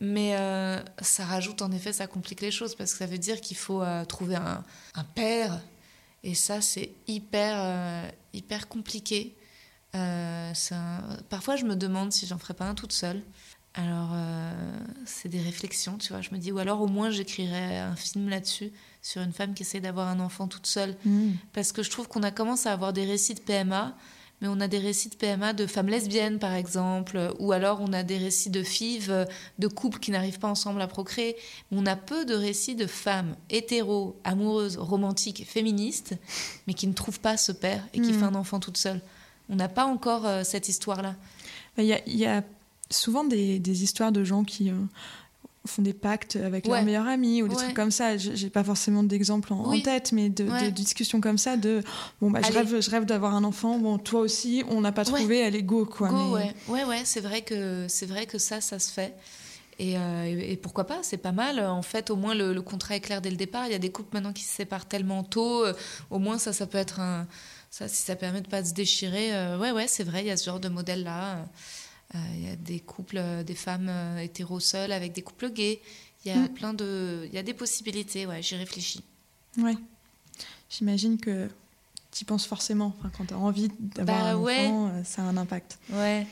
Mais ça rajoute, en effet, ça complique les choses parce que ça veut dire qu'il faut trouver un, un père et ça, c'est hyper, euh, hyper compliqué. Euh, Parfois, je me demande si j'en ferais pas un toute seule. Alors, euh, c'est des réflexions, tu vois. Je me dis, ou alors au moins j'écrirais un film là-dessus, sur une femme qui essaie d'avoir un enfant toute seule. Mm. Parce que je trouve qu'on a commencé à avoir des récits de PMA mais on a des récits de PMA de femmes lesbiennes, par exemple, ou alors on a des récits de FIV, de couples qui n'arrivent pas ensemble à procréer. On a peu de récits de femmes hétéro, amoureuses, romantiques, féministes, mais qui ne trouvent pas ce père et qui hmm. font un enfant toute seule. On n'a pas encore euh, cette histoire-là. Il y, a souvent des, histoires de gens qui, euh, font des pactes avec leurs meilleurs amis ou des trucs comme ça. J'ai pas forcément d'exemple en, tête, mais de, discussions comme ça de bon bah je rêve, je rêve d'avoir un enfant. Bon toi aussi, on n'a pas trouvé, allez go quoi. ouais, ouais, ouais c'est vrai que c'est vrai que ça, ça se fait. Euh, et, et, pourquoi pas, c'est pas mal. En fait, au moins le, contrat est clair dès le départ. Il y a des couples maintenant qui se séparent tellement tôt. Euh, au moins ça, ça peut être un, ça, si ça permet de pas se déchirer. Euh, ouais, ouais, c'est vrai. Il y a ce genre de modèle là. Euh, il y a des couples, euh, des femmes euh, hétéro seules avec des couples gays. Il y a mm. plein de. Il y a des possibilités, ouais, j'y réfléchis. Ouais. J'imagine que tu y penses forcément. Enfin, quand tu as envie d'avoir bah un enfant, ça a un impact. Ouais.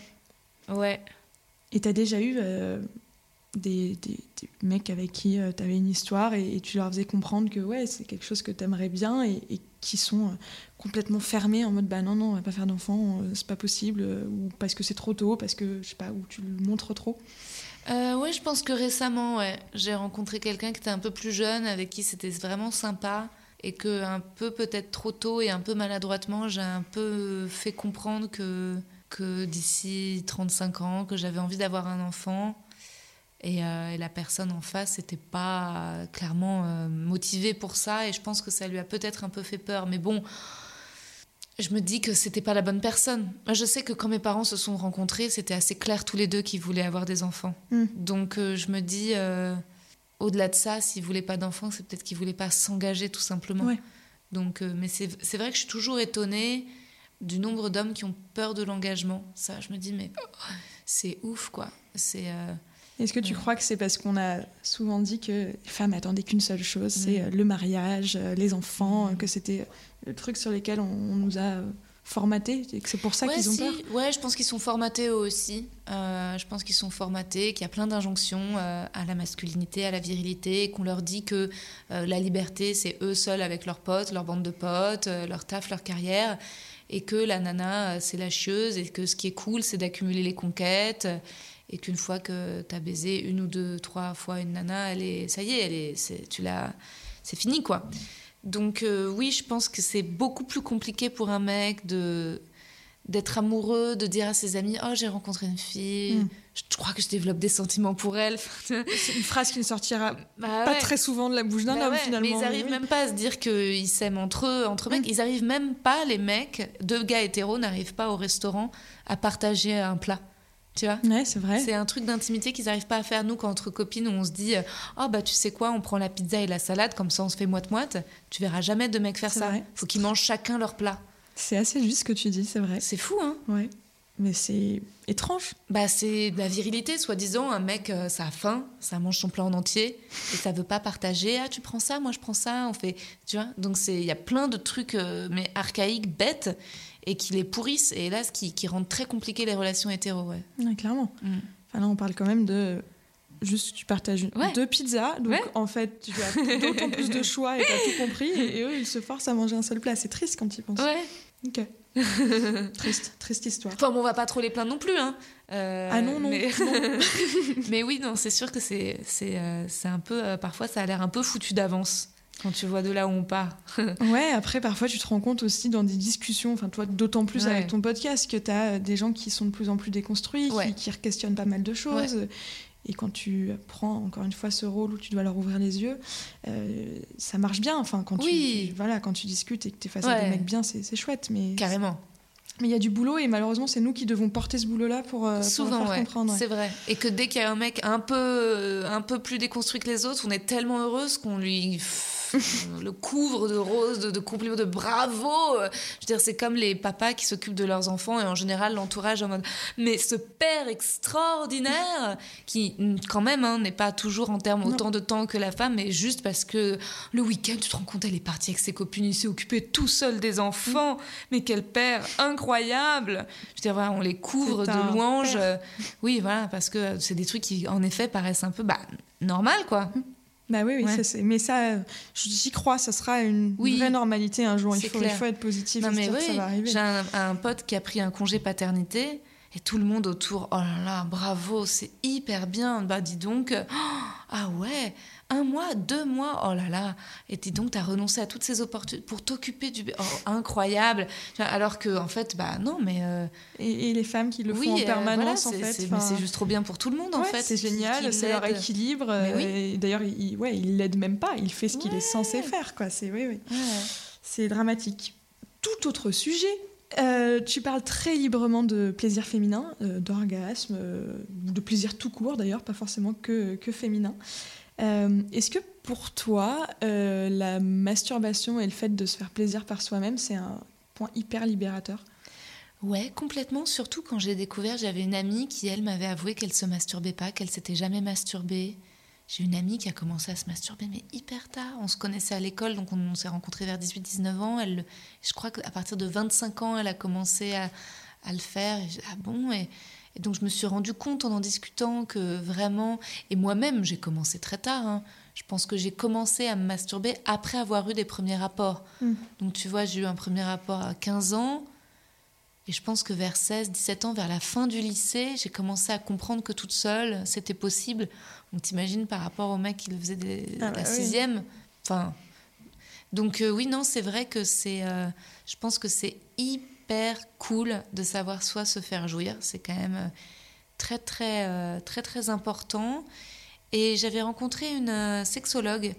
Ouais. Et tu as déjà eu des, mecs avec qui tu avais une histoire et, tu leur faisais comprendre que ouais, c'est quelque chose que tu aimerais bien et, qui sont complètement fermé en mode bah non non on va pas faire d'enfant euh, c'est pas possible euh, ou parce que c'est trop tôt parce que je sais pas ou tu le montres trop. Euh, oui je pense que récemment j'ai rencontré quelqu'un qui était un peu plus jeune avec qui c'était vraiment sympa et que un peu peut-être trop tôt et un peu maladroitement j'ai un peu fait comprendre que que d'ici 35 ans que j'avais envie d'avoir un enfant et, et, la personne en face n'était pas clairement motivée pour ça et je pense que ça lui a peut-être un peu fait peur mais bon je me dis que c'était pas la bonne personne. je sais que quand mes parents se sont rencontrés, c'était assez clair tous les deux qu'ils voulaient avoir des enfants. Hmm. Donc euh, je me dis, euh, au-delà de ça, s'ils voulaient pas d'enfants, c'est peut-être qu'ils voulaient pas s'engager tout simplement. Donc, euh, mais c'est vrai que je suis toujours étonnée du nombre d'hommes qui ont peur de l'engagement. Ça, je me dis, mais c'est ouf, quoi. C'est est-ce que tu crois que c'est parce qu'on a souvent dit que les femmes attendaient qu'une seule chose, c'est le mariage, les enfants, que c'était le truc sur lesquels on, nous a formatés et que c'est pour ça qu'ils ont peur? Ouais, je pense qu'ils sont formatés eux aussi. Euh, je pense qu'ils sont formatés, qu'il y a plein d'injonctions euh, à la masculinité, à la virilité, qu'on leur dit que euh, la liberté, c'est eux seuls avec leurs potes, leur bande de potes, leur taf, leur carrière, et que la nana, c'est la chieuse, et que ce qui est cool, c'est d'accumuler les conquêtes et qu'une fois que tu as baisé une ou deux, trois fois une nana, elle est, ça y est, elle est, c'est, tu l'as, c'est fini quoi. Donc euh, oui, je pense que c'est beaucoup plus compliqué pour un mec de d'être amoureux, de dire à ses amis Oh, j'ai rencontré une fille, Mm. je crois que je développe des sentiments pour elle? C'est une phrase qui ne sortira Bah pas ouais. très souvent de la bouche d'un Bah homme ouais, finalement. Mais ils arrivent Oui. même pas à se dire qu'ils s'aiment entre eux, entre mecs. Mm. Ils arrivent même pas, les mecs, deux gars hétéros n'arrivent pas au restaurant à partager un plat. Tu vois Ouais, c'est vrai. C'est un truc d'intimité qu'ils n'arrivent pas à faire, nous, quand entre copines, on se dit Oh, bah, tu sais quoi, on prend la pizza et la salade, comme ça on se fait moite-moite. Tu verras jamais deux mecs faire ça. vrai. Faut qu'ils mangent chacun leur plat. C'est assez juste ce que tu dis, c'est vrai. C'est fou, hein Ouais. Mais c'est étrange. Bah, c'est de la virilité, soi-disant. Un mec, euh, ça a faim, ça mange son plat en entier et ça veut pas partager. Ah, tu prends ça, moi je prends ça. On fait, tu vois. Donc c'est, il y a plein de trucs, euh, mais archaïques, bêtes, et qui les pourrissent. Et ce qui, qui rend très compliqué les relations hétéro, ouais. Ouais, clairement. Mm. Enfin là, on parle quand même de juste tu partages Ouais. deux pizzas, donc Ouais. en fait tu as d'autant plus de choix et t'as tout compris, et, et eux ils se forcent à manger un seul plat. C'est triste quand ils pensent. Ouais. Ok. triste, triste histoire. Enfin, bon, on va pas trop les plaindre non plus, hein. Euh, Ah non, non, Mais, non. mais oui, non, c'est sûr que c'est, c'est, euh, c'est un peu. euh, parfois, ça a l'air un peu foutu d'avance quand tu vois de là où on part. Ouais, après parfois tu te rends compte aussi dans des discussions, enfin toi d'autant plus Ouais. avec ton podcast que tu as des gens qui sont de plus en plus déconstruits, Ouais. qui, qui questionnent pas mal de choses. Et quand tu prends encore une fois ce rôle où tu dois leur ouvrir les yeux, euh, ça marche bien. Enfin, quand Oui. tu voilà, quand tu discutes et que tu es face à des mecs bien, c'est chouette. Mais Carrément. mais il y a du boulot et malheureusement c'est nous qui devons porter ce boulot-là pour, euh, Souvent, leur faire ouais. comprendre. ouais. C'est vrai. Et que dès qu'il y a un mec un peu, euh, un peu plus déconstruit que les autres, on est tellement heureuse qu'on lui le couvre de roses, de, de compliments, de bravo. Je veux dire, c'est comme les papas qui s'occupent de leurs enfants et en général l'entourage en mode mais ce père extraordinaire qui quand même hein, n'est pas toujours en termes Non. autant de temps que la femme, mais juste parce que le week-end, tu te rends compte, elle est partie avec ses copines, il s'est occupé tout seul des enfants. Mais quel père incroyable Je veux dire, voilà, on les couvre de louanges. père. Oui, voilà, parce que c'est des trucs qui, en effet, paraissent un peu bah, normal, quoi. Bah oui, oui, Ouais. ça, c'est- mais ça, j'y crois, ça sera une Oui. vraie normalité un jour. Il faut, il clair. faut être positif Non, et se mais dire que oui, ça va arriver. j'ai un, un pote qui a pris un congé paternité et tout le monde autour, oh là là, bravo, c'est hyper bien. Bah dis donc, oh, ah ouais, un mois, deux mois, oh là là. Et dis donc, t'as renoncé à toutes ces opportunités pour t'occuper du bébé. Oh, incroyable. Alors que, en fait, bah non, mais euh, Et, et les femmes qui le oui, font en euh, permanence, voilà, en fait. c'est- mais enfin, c'est juste trop bien pour tout le monde, en fait. c'est génial, c'est leur équilibre. Euh, oui. D'ailleurs, il, ouais, il l'aide même pas, il fait ce qu'il est censé faire. Quoi. C'est, oui, oui. C'est dramatique. Tout autre sujet. Euh, tu parles très librement de plaisir féminin, euh, d'orgasme, euh, de plaisir tout court d'ailleurs, pas forcément que, que féminin. Euh, Est-ce que pour toi, euh, la masturbation et le fait de se faire plaisir par soi-même, c'est un point hyper libérateur? Ouais, complètement. Surtout quand j'ai découvert, j'avais une amie qui, elle, m'avait avoué qu'elle se masturbait pas, qu'elle s'était jamais masturbée. J'ai une amie qui a commencé à se masturber, mais hyper tard. On se connaissait à l'école, donc on, s'est rencontrés vers 18-19 ans. Elle, je crois qu'à partir de 25 ans, elle a commencé à, le faire. Ah bon? Et donc je me suis rendu compte en en discutant que vraiment... Et moi-même, j'ai commencé très tard. hein. Je pense que j'ai commencé à me masturber après avoir eu des premiers rapports. Mm. Donc tu vois, j'ai eu un premier rapport à 15 ans. Et je pense que vers 16, 17 ans, vers la fin du lycée, j'ai commencé à comprendre que toute seule, c'était possible. Donc t'imagines par rapport au mec qui le faisait des, Ah la bah oui. sixième. Enfin, donc euh, oui, non, c'est vrai que c'est, euh, je pense que c'est hyper cool de savoir soit se faire jouir. C'est quand même euh, très très euh, très très important. Et j'avais rencontré une euh, sexologue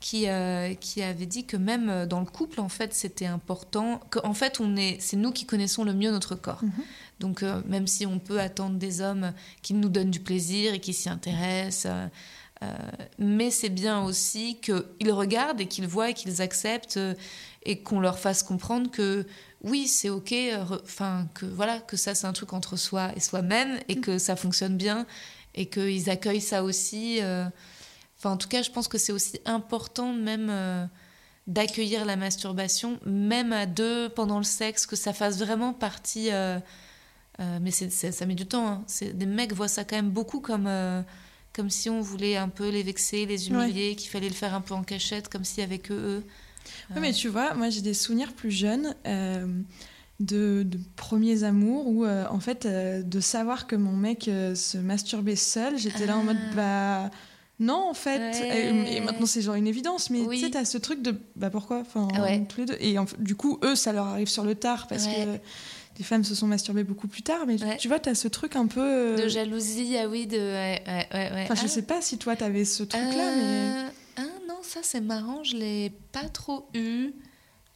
qui, euh, qui avait dit que même dans le couple, en fait, c'était important. Qu'en fait, on est, c'est nous qui connaissons le mieux notre corps. Mhm. Donc, euh, même si on peut attendre des hommes qui nous donnent du plaisir et qui s'y intéressent, euh, euh, mais c'est bien aussi qu'ils regardent et qu'ils voient et qu'ils acceptent euh, et qu'on leur fasse comprendre que oui, c'est ok, euh, enfin que voilà, que ça c'est un truc entre soi et soi-même et que ça fonctionne bien et qu'ils accueillent ça aussi. Enfin, en tout cas, je pense que c'est aussi important même d'accueillir la masturbation, même à deux pendant le sexe, que ça fasse vraiment partie. euh, euh, mais ça met du temps. hein. Des mecs voient ça quand même beaucoup comme, euh, comme si on voulait un peu les vexer, les humilier, qu'il fallait le faire un peu en cachette, comme y avait que eux. Oui, mais tu vois, moi j'ai des souvenirs plus jeunes euh, de, de premiers amours où, euh, en fait, euh, de savoir que mon mec euh, se masturbait seul, j'étais là en mode, Ah. bah non, en fait. Ouais. Et, maintenant, c'est genre une évidence, mais Oui. tu sais, t'as ce truc de bah pourquoi? Enfin, Ouais. tous les deux. Et en du coup, eux, ça leur arrive sur le tard parce que les femmes se sont masturbées beaucoup plus tard. Mais Ouais. tu vois, t'as ce truc un peu. euh, De jalousie, ah oui, de. Ouais, ouais, ouais, ouais. Enfin, je Ah. sais pas si toi, t'avais ce truc-là, mais. Euh, Ah non, ça c'est marrant, je l'ai pas trop eu.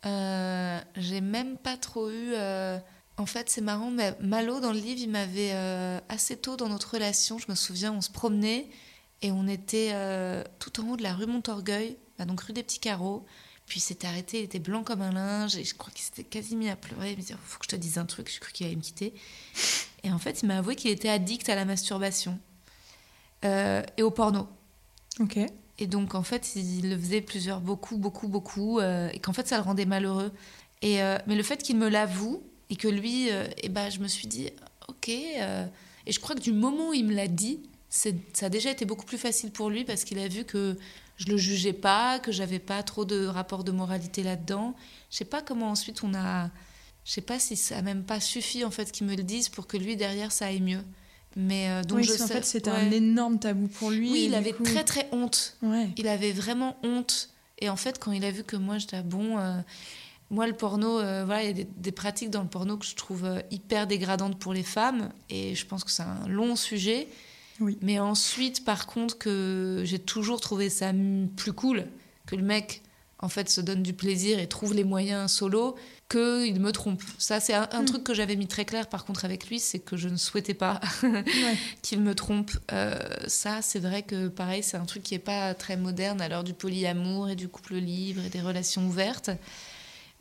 Euh, J'ai même pas trop eu. euh, En fait, c'est marrant, mais Malo dans le livre, il m'avait assez tôt dans notre relation. Je me souviens, on se promenait et on était tout en haut de la rue Montorgueil, bah, donc rue des Petits Carreaux. Puis il s'était arrêté, il était blanc comme un linge et je crois qu'il s'était quasi mis à pleurer. Il me disait Faut que je te dise un truc, j'ai cru qu'il allait me quitter. Et en fait, il m'a avoué qu'il était addict à la masturbation euh, et au porno. Ok. Et donc, en fait, il le faisait plusieurs, beaucoup, beaucoup, beaucoup, euh, et qu'en fait, ça le rendait malheureux. Et, euh, mais le fait qu'il me l'avoue, et que lui, eh ben, je me suis dit, ok. et je crois que du moment où il me l'a dit, ça a déjà été beaucoup plus facile pour lui, parce qu'il a vu que je le jugeais pas, que j'avais pas trop de rapport de moralité là-dedans. Je sais pas comment ensuite on a. Je sais pas si ça a même pas suffi, en fait, qu'il me le dise pour que lui, derrière, ça aille mieux. Mais euh, donc, oui, je en sais- fait, c'était ouais. un énorme tabou pour lui. Oui, il avait coup- très, très honte Ouais. il avait vraiment honte. Et en fait, quand il a vu que moi, j'étais ah bon. euh, moi, le porno, euh, voilà, il y a des, des pratiques dans le porno que je trouve euh, hyper dégradantes pour les femmes. Et je pense que c'est un long sujet. Oui. Mais ensuite, par contre, que j'ai toujours trouvé ça plus cool que le mec, en fait, se donne du plaisir et trouve les moyens solo, qu'il me trompe. Ça, c'est un, un Mm. truc que j'avais mis très clair, par contre, avec lui, c'est que je ne souhaitais pas Ouais. qu'il me trompe. Euh, ça, c'est vrai que pareil, c'est un truc qui est pas très moderne à l'heure du polyamour et du couple libre et des relations ouvertes.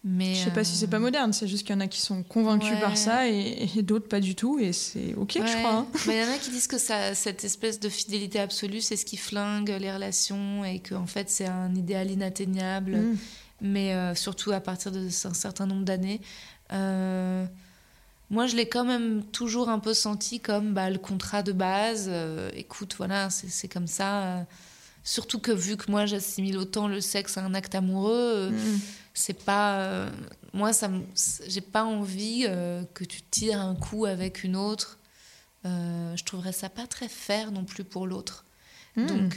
Mais Je sais pas si c'est pas euh, moderne, c'est juste qu'il y en a qui sont convaincus Ouais. par ça et, et d'autres pas du tout, et c'est ok, je crois. hein. Bah, Il y en a qui disent que ça, cette espèce de fidélité absolue, c'est ce qui flingue les relations et que en fait c'est un idéal inatteignable. Mm. mais euh, surtout à partir d'un certain nombre d'années. Euh, moi, je l'ai quand même toujours un peu senti comme bah, le contrat de base. Euh, écoute, voilà, c'est comme ça. Surtout que vu que moi, j'assimile autant le sexe à un acte amoureux, Mm. C'est pas. euh, moi, ça, j'ai pas envie euh, que tu tires un coup avec une autre. Euh, je trouverais ça pas très fair non plus pour l'autre. Mm. Donc,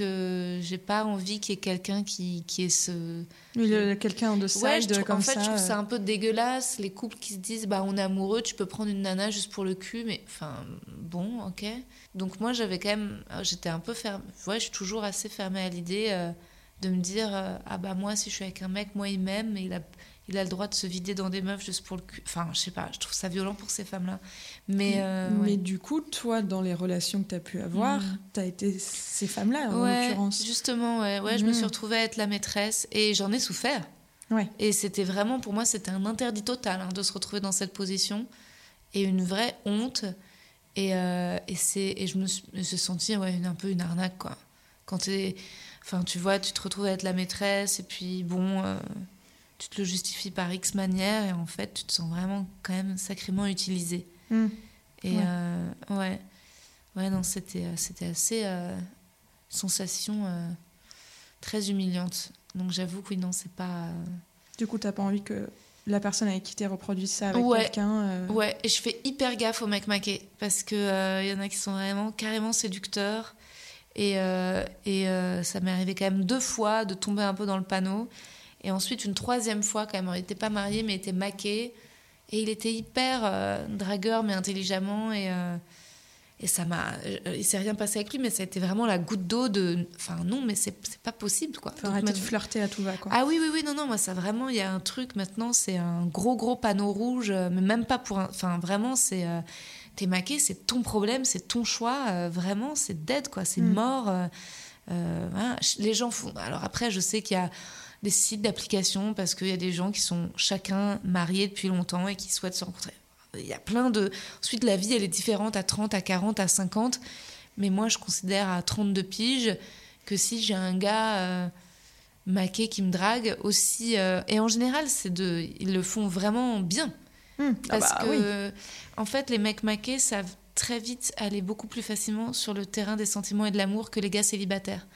j'ai pas envie qu'il y ait quelqu'un qui, qui ait ce, quelqu'un de side Ouais, je trouve- comme en fait, ça. je trouve ça un peu dégueulasse, les couples qui se disent bah on est amoureux, tu peux prendre une nana juste pour le cul, mais enfin bon, ok. Donc moi j'avais quand même, j'étais un peu fermée, ouais, je suis toujours assez fermée à l'idée de me dire euh, ah bah moi si je suis avec un mec, moi il m'aime et il a, il a le droit de se vider dans des meufs juste pour le cul. Enfin je sais pas, je trouve ça violent pour ces femmes-là. Mais, euh, Mais ouais. du coup, toi, dans les relations que tu as pu avoir, Mm. tu as été ces femmes-là, en Ouais, l'occurrence. justement, ouais, ouais, je me Mhm. suis retrouvée à être la maîtresse et j'en ai souffert. Ouais. Et c'était vraiment, pour moi, c'était un interdit total hein, de se retrouver dans cette position et une vraie honte. Et, euh, et, c'est, et je me suis, me suis sentie ouais, une, un peu une arnaque, quoi. Quand t'es, enfin, tu vois, tu te retrouves à être la maîtresse et puis, bon, euh, tu te le justifies par X manière et en fait, tu te sens vraiment quand même sacrément utilisée. Mm. Et Ouais. euh, ouais. Ouais, non, c'était, euh, c'était assez euh, sensation euh, très humiliante. Donc j'avoue que oui, non, c'est pas. euh, Du coup, t'as pas envie que la personne avec qui t'es reproduise ça avec Ouais. quelqu'un. euh, Ouais, et je fais hyper gaffe aux mecs maqués parce que euh, il y en a qui sont vraiment carrément séducteurs. Et, euh, et euh, ça m'est arrivé quand même deux fois de tomber un peu dans le panneau. Et ensuite, une troisième fois, quand même, il n'était pas marié, mais il était maqué. Et il était hyper euh, dragueur, mais intelligemment. Et, et ça m'a. Il s'est rien passé avec lui, mais ça a été vraiment la goutte d'eau de. Enfin, non, mais c'est pas possible, quoi. Faut arrêter de flirter à tout va, quoi. ah oui, oui, oui, non, non, moi, ça vraiment, il y a un truc maintenant, c'est un gros, gros panneau rouge, mais même pas pour un. Enfin, vraiment, c'est. T'es maqué, c'est ton problème, c'est ton choix, euh, vraiment, c'est dead, quoi, c'est Mm. mort. euh, euh, voilà. Les gens font. Alors après, je sais qu'il y a des sites d'application parce qu'il y a des gens qui sont chacun mariés depuis longtemps et qui souhaitent se rencontrer. Il y a plein de. Ensuite, la vie, elle est différente à 30, à 40, à 50. Mais moi, je considère à 32 piges que si j'ai un gars euh, maqué qui me drague aussi. euh, et en général, c'est de, ils le font vraiment bien. Mm. Ah Parce bah que, oui. en fait, les mecs maqués savent très vite aller beaucoup plus facilement sur le terrain des sentiments et de l'amour que les gars célibataires.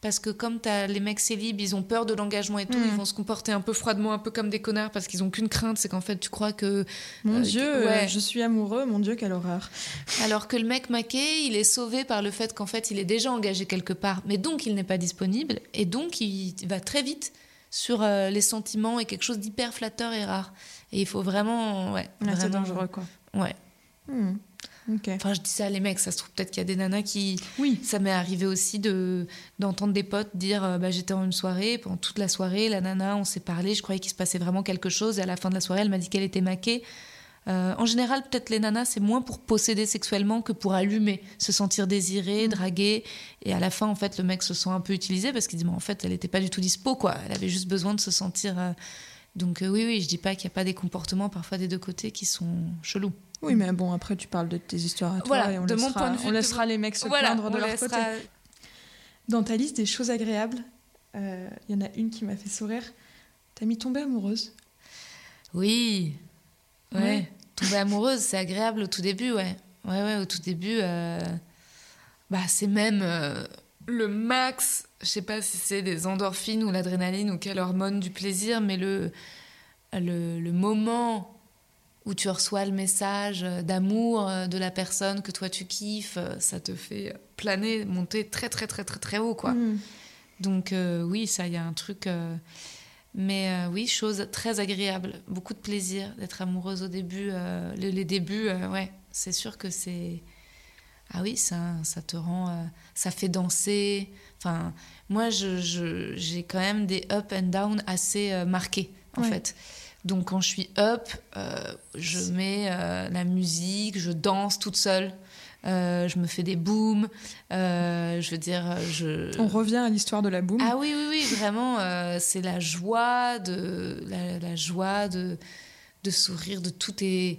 parce que comme as les mecs célibes, ils ont peur de l'engagement et tout, Mm. ils vont se comporter un peu froidement, un peu comme des connards, parce qu'ils ont qu'une crainte, c'est qu'en fait, tu crois que. Mon Euh, Dieu, ouais. je suis amoureux, mon Dieu, quelle horreur. Alors que le mec maqué, il est sauvé par le fait qu'en fait, il est déjà engagé quelque part, mais donc il n'est pas disponible, et donc il va très vite sur euh, les sentiments et quelque chose d'hyper flatteur et rare. Et il faut vraiment. Ouais, c'est dangereux, quoi. Ouais. Hmm. Enfin, je dis ça, les mecs, ça se trouve peut-être qu'il y a des nanas qui. Oui. Ça m'est arrivé aussi de d'entendre des potes dire euh, bah, j'étais en une soirée, pendant toute la soirée, la nana, on s'est parlé, je croyais qu'il se passait vraiment quelque chose, et à la fin de la soirée, elle m'a dit qu'elle était maquée. Euh, en général, peut-être les nanas, c'est moins pour posséder sexuellement que pour allumer, se sentir désirée, draguée. Et à la fin, en fait, le mec se sent un peu utilisé parce qu'il dit, mais en fait, elle n'était pas du tout dispo, quoi. Elle avait juste besoin de se sentir. euh, Donc, euh, oui, oui, je dis pas qu'il n'y a pas des comportements parfois des deux côtés qui sont chelous. Oui, mais bon, après, tu parles de tes histoires à toi Voilà, et on de mon laissera, point de vue, on laissera mon- les mecs se Voilà, plaindre de leur laissera- côté. Dans ta liste des choses agréables, euh, il y en a une qui m'a fait sourire. T'as mis tomber amoureuse. Oui. Ouais. Ouais. Tomber amoureuse, c'est agréable au tout début, ouais. Ouais, ouais, au tout début, euh, bah, c'est même euh, le max. Je sais pas si c'est des endorphines ou l'adrénaline ou quelle hormone du plaisir, mais le, le, le moment où tu reçois le message d'amour euh, de la personne que toi tu kiffes, euh, ça te fait planer, monter très, très, très, très, très haut, quoi. Hmm. Donc euh, oui, ça, il y a un truc. euh, Mais euh, oui, chose très agréable, beaucoup de plaisir d'être amoureuse au début. les, les débuts, ouais, c'est sûr que c'est. Ah oui, ça, ça te rend. euh, ça fait danser. Enfin, moi, je, je- j'ai quand même des up and down assez euh, marqués, en Ouais. fait. Donc quand je suis up, euh, je mets la musique, je danse toute seule. je me fais des booms, je veux dire, je. On revient à l'histoire de la boum. Ah oui, oui, oui, vraiment, c'est la joie de la, la joie de, de sourire de tout est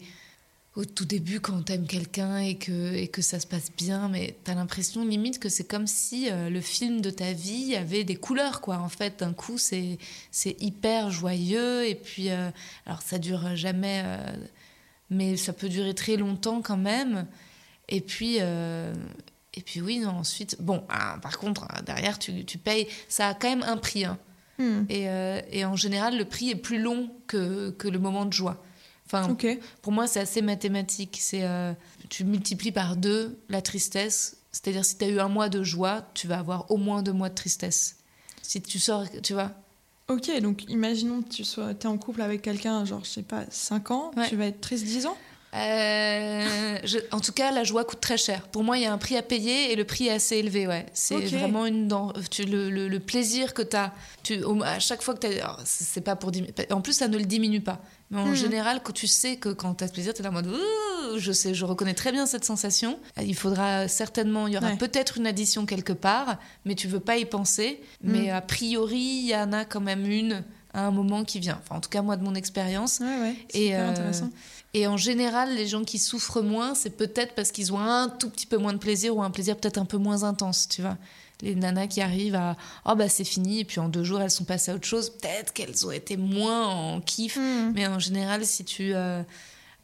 au tout début quand t'aimes quelqu'un et que, et que ça se passe bien, mais t'as l'impression limite que c'est comme si euh, le film de ta vie avait des couleurs, quoi. En fait, d'un coup, c'est c'est hyper joyeux et puis, euh, alors ça dure jamais, euh, mais ça peut durer très longtemps quand même. Et puis, et puis oui, non, ensuite, bon, ah, par contre, derrière, tu, tu payes, ça a quand même un prix. hein. Hmm. Et, et en général, le prix est plus long que, que le moment de joie. Enfin, pour moi, c'est assez mathématique. C'est euh, tu multiplies par deux la tristesse. C'est-à-dire, si tu as eu un mois de joie, tu vas avoir au moins deux mois de tristesse. Si tu sors, tu vois. Ok, donc imaginons que tu sois, es en couple avec quelqu'un, genre, je sais pas, 5 ans, Ouais. tu vas être triste 10 ans? Euh, je- en tout cas, la joie coûte très cher. Pour moi, il y a un prix à payer et le prix est assez élevé. Ouais. C'est vraiment une dans, tu, le, le- le plaisir que tu as. Tu, à chaque fois que tu as. C'est pas pour. En plus, ça ne le diminue pas. Mais en Mhm. général, quand tu sais que quand tu as ce plaisir, tu es là en mode. Je sais, je reconnais très bien cette sensation. Il faudra certainement. Il y aura Ouais. peut-être une addition quelque part, mais tu veux pas y penser. Mais Mhm. a priori, il y en a quand même une à un moment qui vient. Enfin, en tout cas, moi, de mon expérience. Ouais, ouais. C'est Et, super euh, intéressant. Et en général, les gens qui souffrent moins, c'est peut-être parce qu'ils ont un tout petit peu moins de plaisir ou un plaisir peut-être un peu moins intense, tu vois. Les nanas qui arrivent à oh bah c'est fini et puis en deux jours elles sont passées à autre chose, peut-être qu'elles ont été moins en kiff. Hmm. Mais en général, si tu euh,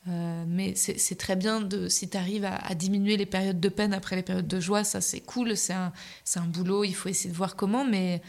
euh, mais c'est très bien de si tu arrives à, à diminuer les périodes de peine après les périodes de joie, ça c'est cool, c'est un c'est un boulot, il faut essayer de voir comment, mais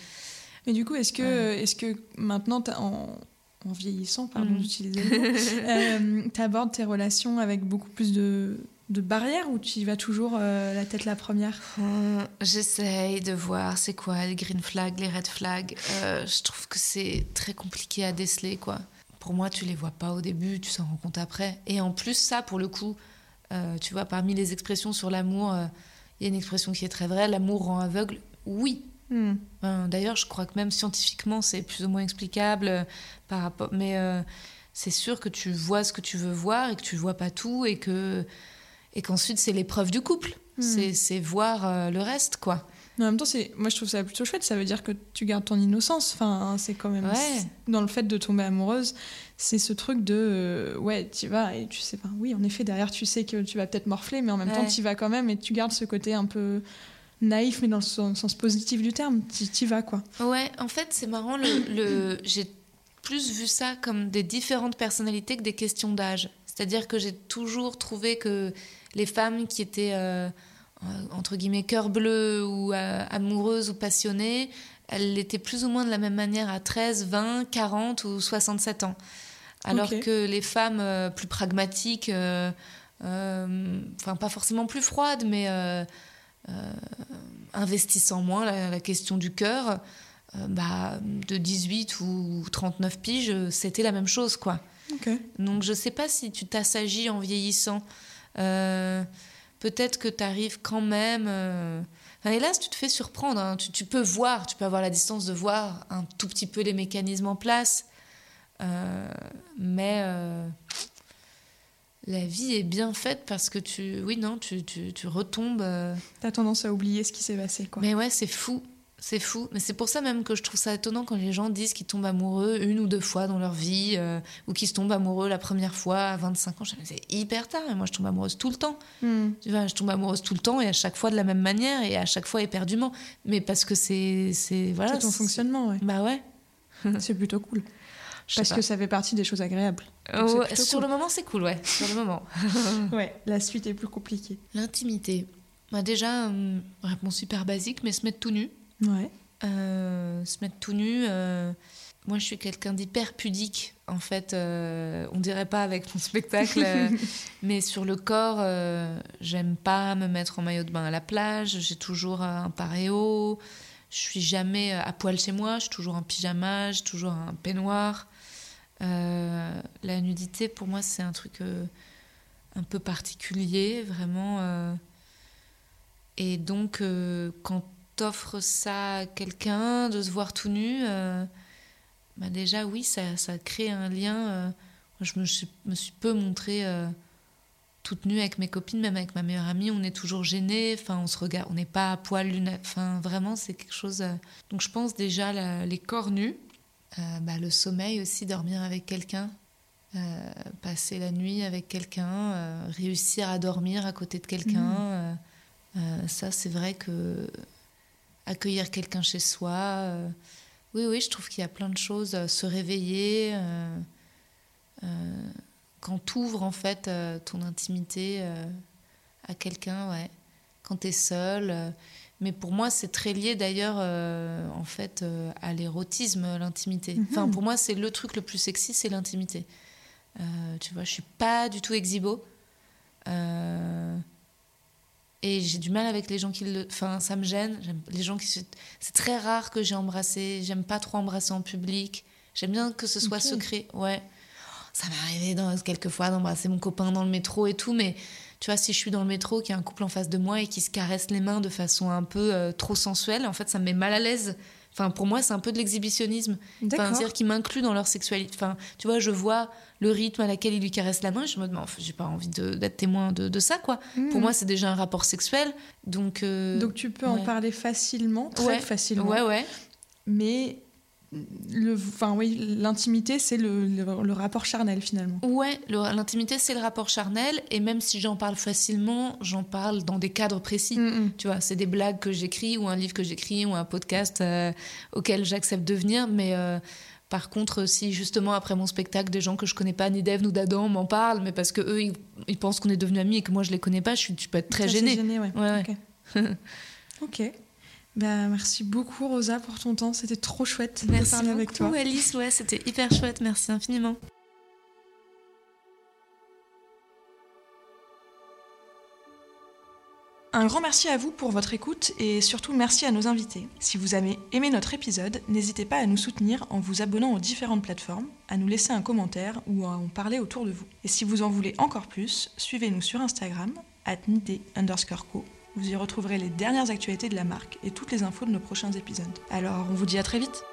Mais du coup, est-ce que, est-ce que maintenant, t'as- en, en vieillissant, pardon Mhm. d'utiliser le mot, tu abordes tes relations avec beaucoup plus de, de barrières ou tu y vas toujours euh, la tête la première? Hum, J'essaye de voir c'est quoi les green flags, les red flags. Euh, je trouve que c'est très compliqué à déceler, quoi. Pour moi, tu les vois pas au début, tu s'en rends compte après. Et en plus, ça, pour le coup, euh, tu vois, parmi les expressions sur l'amour, euh, il y a une expression qui est très vraie l'amour rend aveugle. Oui. Hmm. Ben, D'ailleurs, je crois que même scientifiquement, c'est plus ou moins explicable euh, par rapport. Mais euh, c'est sûr que tu vois ce que tu veux voir et que tu vois pas tout et que et qu'ensuite c'est l'épreuve du couple. Hmm. C'est- voir euh, le reste, quoi. Mais en même temps, c'est, moi je trouve ça plutôt chouette. Ça veut dire que tu gardes ton innocence. Enfin, c'est quand même Ouais. dans le fait de tomber amoureuse, c'est ce truc de euh, ouais, tu vas et tu sais pas. Oui, en effet, derrière tu sais que tu vas peut-être morfler, mais en même temps tu vas quand même et tu gardes ce côté un peu naïf, mais dans le sens, sens positif du terme. Tu y vas quoi. Ouais, en fait, c'est marrant. Le, le- j'ai plus vu ça comme des différentes personnalités que des questions d'âge. C'est-à-dire que j'ai toujours trouvé que les femmes qui étaient euh, entre guillemets cœur bleu ou amoureuse ou passionnée, elle l'était plus ou moins de la même manière à 13, 20, 40 ou 67 ans. Alors que les femmes plus pragmatiques, enfin pas forcément plus froides, mais investissant moins la, question du cœur, bah, de 18 ou 39 piges, c'était la même chose, quoi. Donc je sais pas si tu t'assagis en vieillissant. Euh, peut-être que tu arrives quand même. Euh... hélas, tu te fais surprendre. Hein. Tu, peux voir, tu peux avoir la distance de voir un tout petit peu les mécanismes en place. Euh, mais euh, la vie est bien faite parce que tu. Oui, non, tu, tu, tu retombes. Tu as tendance à oublier ce qui s'est passé. Quoi. Mais ouais, c'est fou. C'est fou, mais c'est pour ça même que je trouve ça étonnant quand les gens disent qu'ils tombent amoureux une ou deux fois dans leur vie, euh, ou qu'ils se tombent amoureux la première fois à 25 ans. C'est hyper tard, et moi je tombe amoureuse tout le temps. Hmm. Tu vois, je tombe amoureuse tout le temps et à chaque fois de la même manière et à chaque fois éperdument. Mais parce que c'est. C'est voilà, ton fonctionnement, ouais. Bah ouais. c'est plutôt cool. Parce que ça fait partie des choses agréables. sur le moment, c'est cool, ouais. Sur le moment. ouais, la suite est plus compliquée. L'intimité. Bah déjà, hum, réponse super basique, mais se mettre tout nu. Ouais. Euh, se mettre tout nu. Euh, moi, je suis quelqu'un d'hyper pudique, en fait. Euh, on dirait pas avec mon spectacle, mais sur le corps, j'aime pas me mettre en maillot de bain à la plage. J'ai toujours un paréo. Je suis jamais à poil chez moi. Je suis toujours en pyjama. J'ai toujours un peignoir. La nudité, pour moi, c'est un truc un peu particulier, vraiment. et donc, quand t'offres ça à quelqu'un, de se voir tout nu, euh, bah déjà oui, ça, crée un lien. Euh, je me suis, peu montrée euh, toute nue avec mes copines, même avec ma meilleure amie, on est toujours gênés, enfin on se regarde, on n'est pas à poil l'une, enfin vraiment c'est quelque chose. Donc je pense déjà les corps nus, bah, le sommeil aussi, dormir avec quelqu'un. passer la nuit avec quelqu'un, réussir à dormir à côté de quelqu'un, mmh. ça c'est vrai que accueillir quelqu'un chez soi. Euh, oui, oui, je trouve qu'il y a plein de choses. Euh, se réveiller, euh, quand tu ouvres en fait ton intimité à quelqu'un, ouais. Quand tu es seul. Mais pour moi, c'est très lié d'ailleurs en fait à l'érotisme, l'intimité. Mhm. Enfin, pour moi, c'est le truc le plus sexy, c'est l'intimité. tu vois, je suis pas du tout exhibo. Et j'ai du mal avec les gens qui le. Enfin, ça me gêne. Les gens qui. C'est très rare que j'ai embrassé. J'aime pas trop embrasser en public. J'aime bien que ce soit secret. Ouais. Ça m'est arrivé dans, quelquefois d'embrasser mon copain dans le métro et tout, mais tu vois, si je suis dans le métro, qu'il y a un couple en face de moi et qui se caresse les mains de façon un peu euh, trop sensuelle, en fait, ça me met mal à l'aise. Enfin, pour moi, c'est un peu de l'exhibitionnisme. Enfin, C'est-à-dire qu'ils m'incluent dans leur sexualité. Enfin, tu vois, je vois le rythme à laquelle il lui caresse la main. Je me dis, j'ai pas envie d'être témoin de, ça, quoi. Pour hmm. moi, c'est déjà un rapport sexuel. Donc, euh, donc tu peux en parler facilement, très facilement. Ouais, ouais. Mais le, enfin oui, l'intimité, c'est le, le, rapport charnel finalement. Ouais, l'intimité, c'est le rapport charnel. Et même si j'en parle facilement, j'en parle dans des cadres précis. Mm, mm. Tu vois, c'est des blagues que j'écris ou un livre que j'écris ou un podcast euh, auquel j'accepte de venir. Mais euh, par contre, si justement après mon spectacle, des gens que je connais pas, ni d'Eve ni d'Adam, m'en parlent, mais parce que eux, ils, pensent qu'on est devenus amis et que moi je les connais pas, je, suis, peux être très, gênée. ouais. ouais, ok. Bah, merci beaucoup Rosa pour ton temps, c'était trop chouette de parler avec toi. Merci Alice, ouais, c'était hyper chouette, merci infiniment. Un grand merci à vous pour votre écoute et surtout merci à nos invités. Si vous avez aimé notre épisode, n'hésitez pas à nous soutenir en vous abonnant aux différentes plateformes, à nous laisser un commentaire ou à en parler autour de vous. Et si vous en voulez encore plus, suivez-nous sur Instagram, at underscore co vous y retrouverez les dernières actualités de la marque et toutes les infos de nos prochains épisodes. Alors, on vous dit à très vite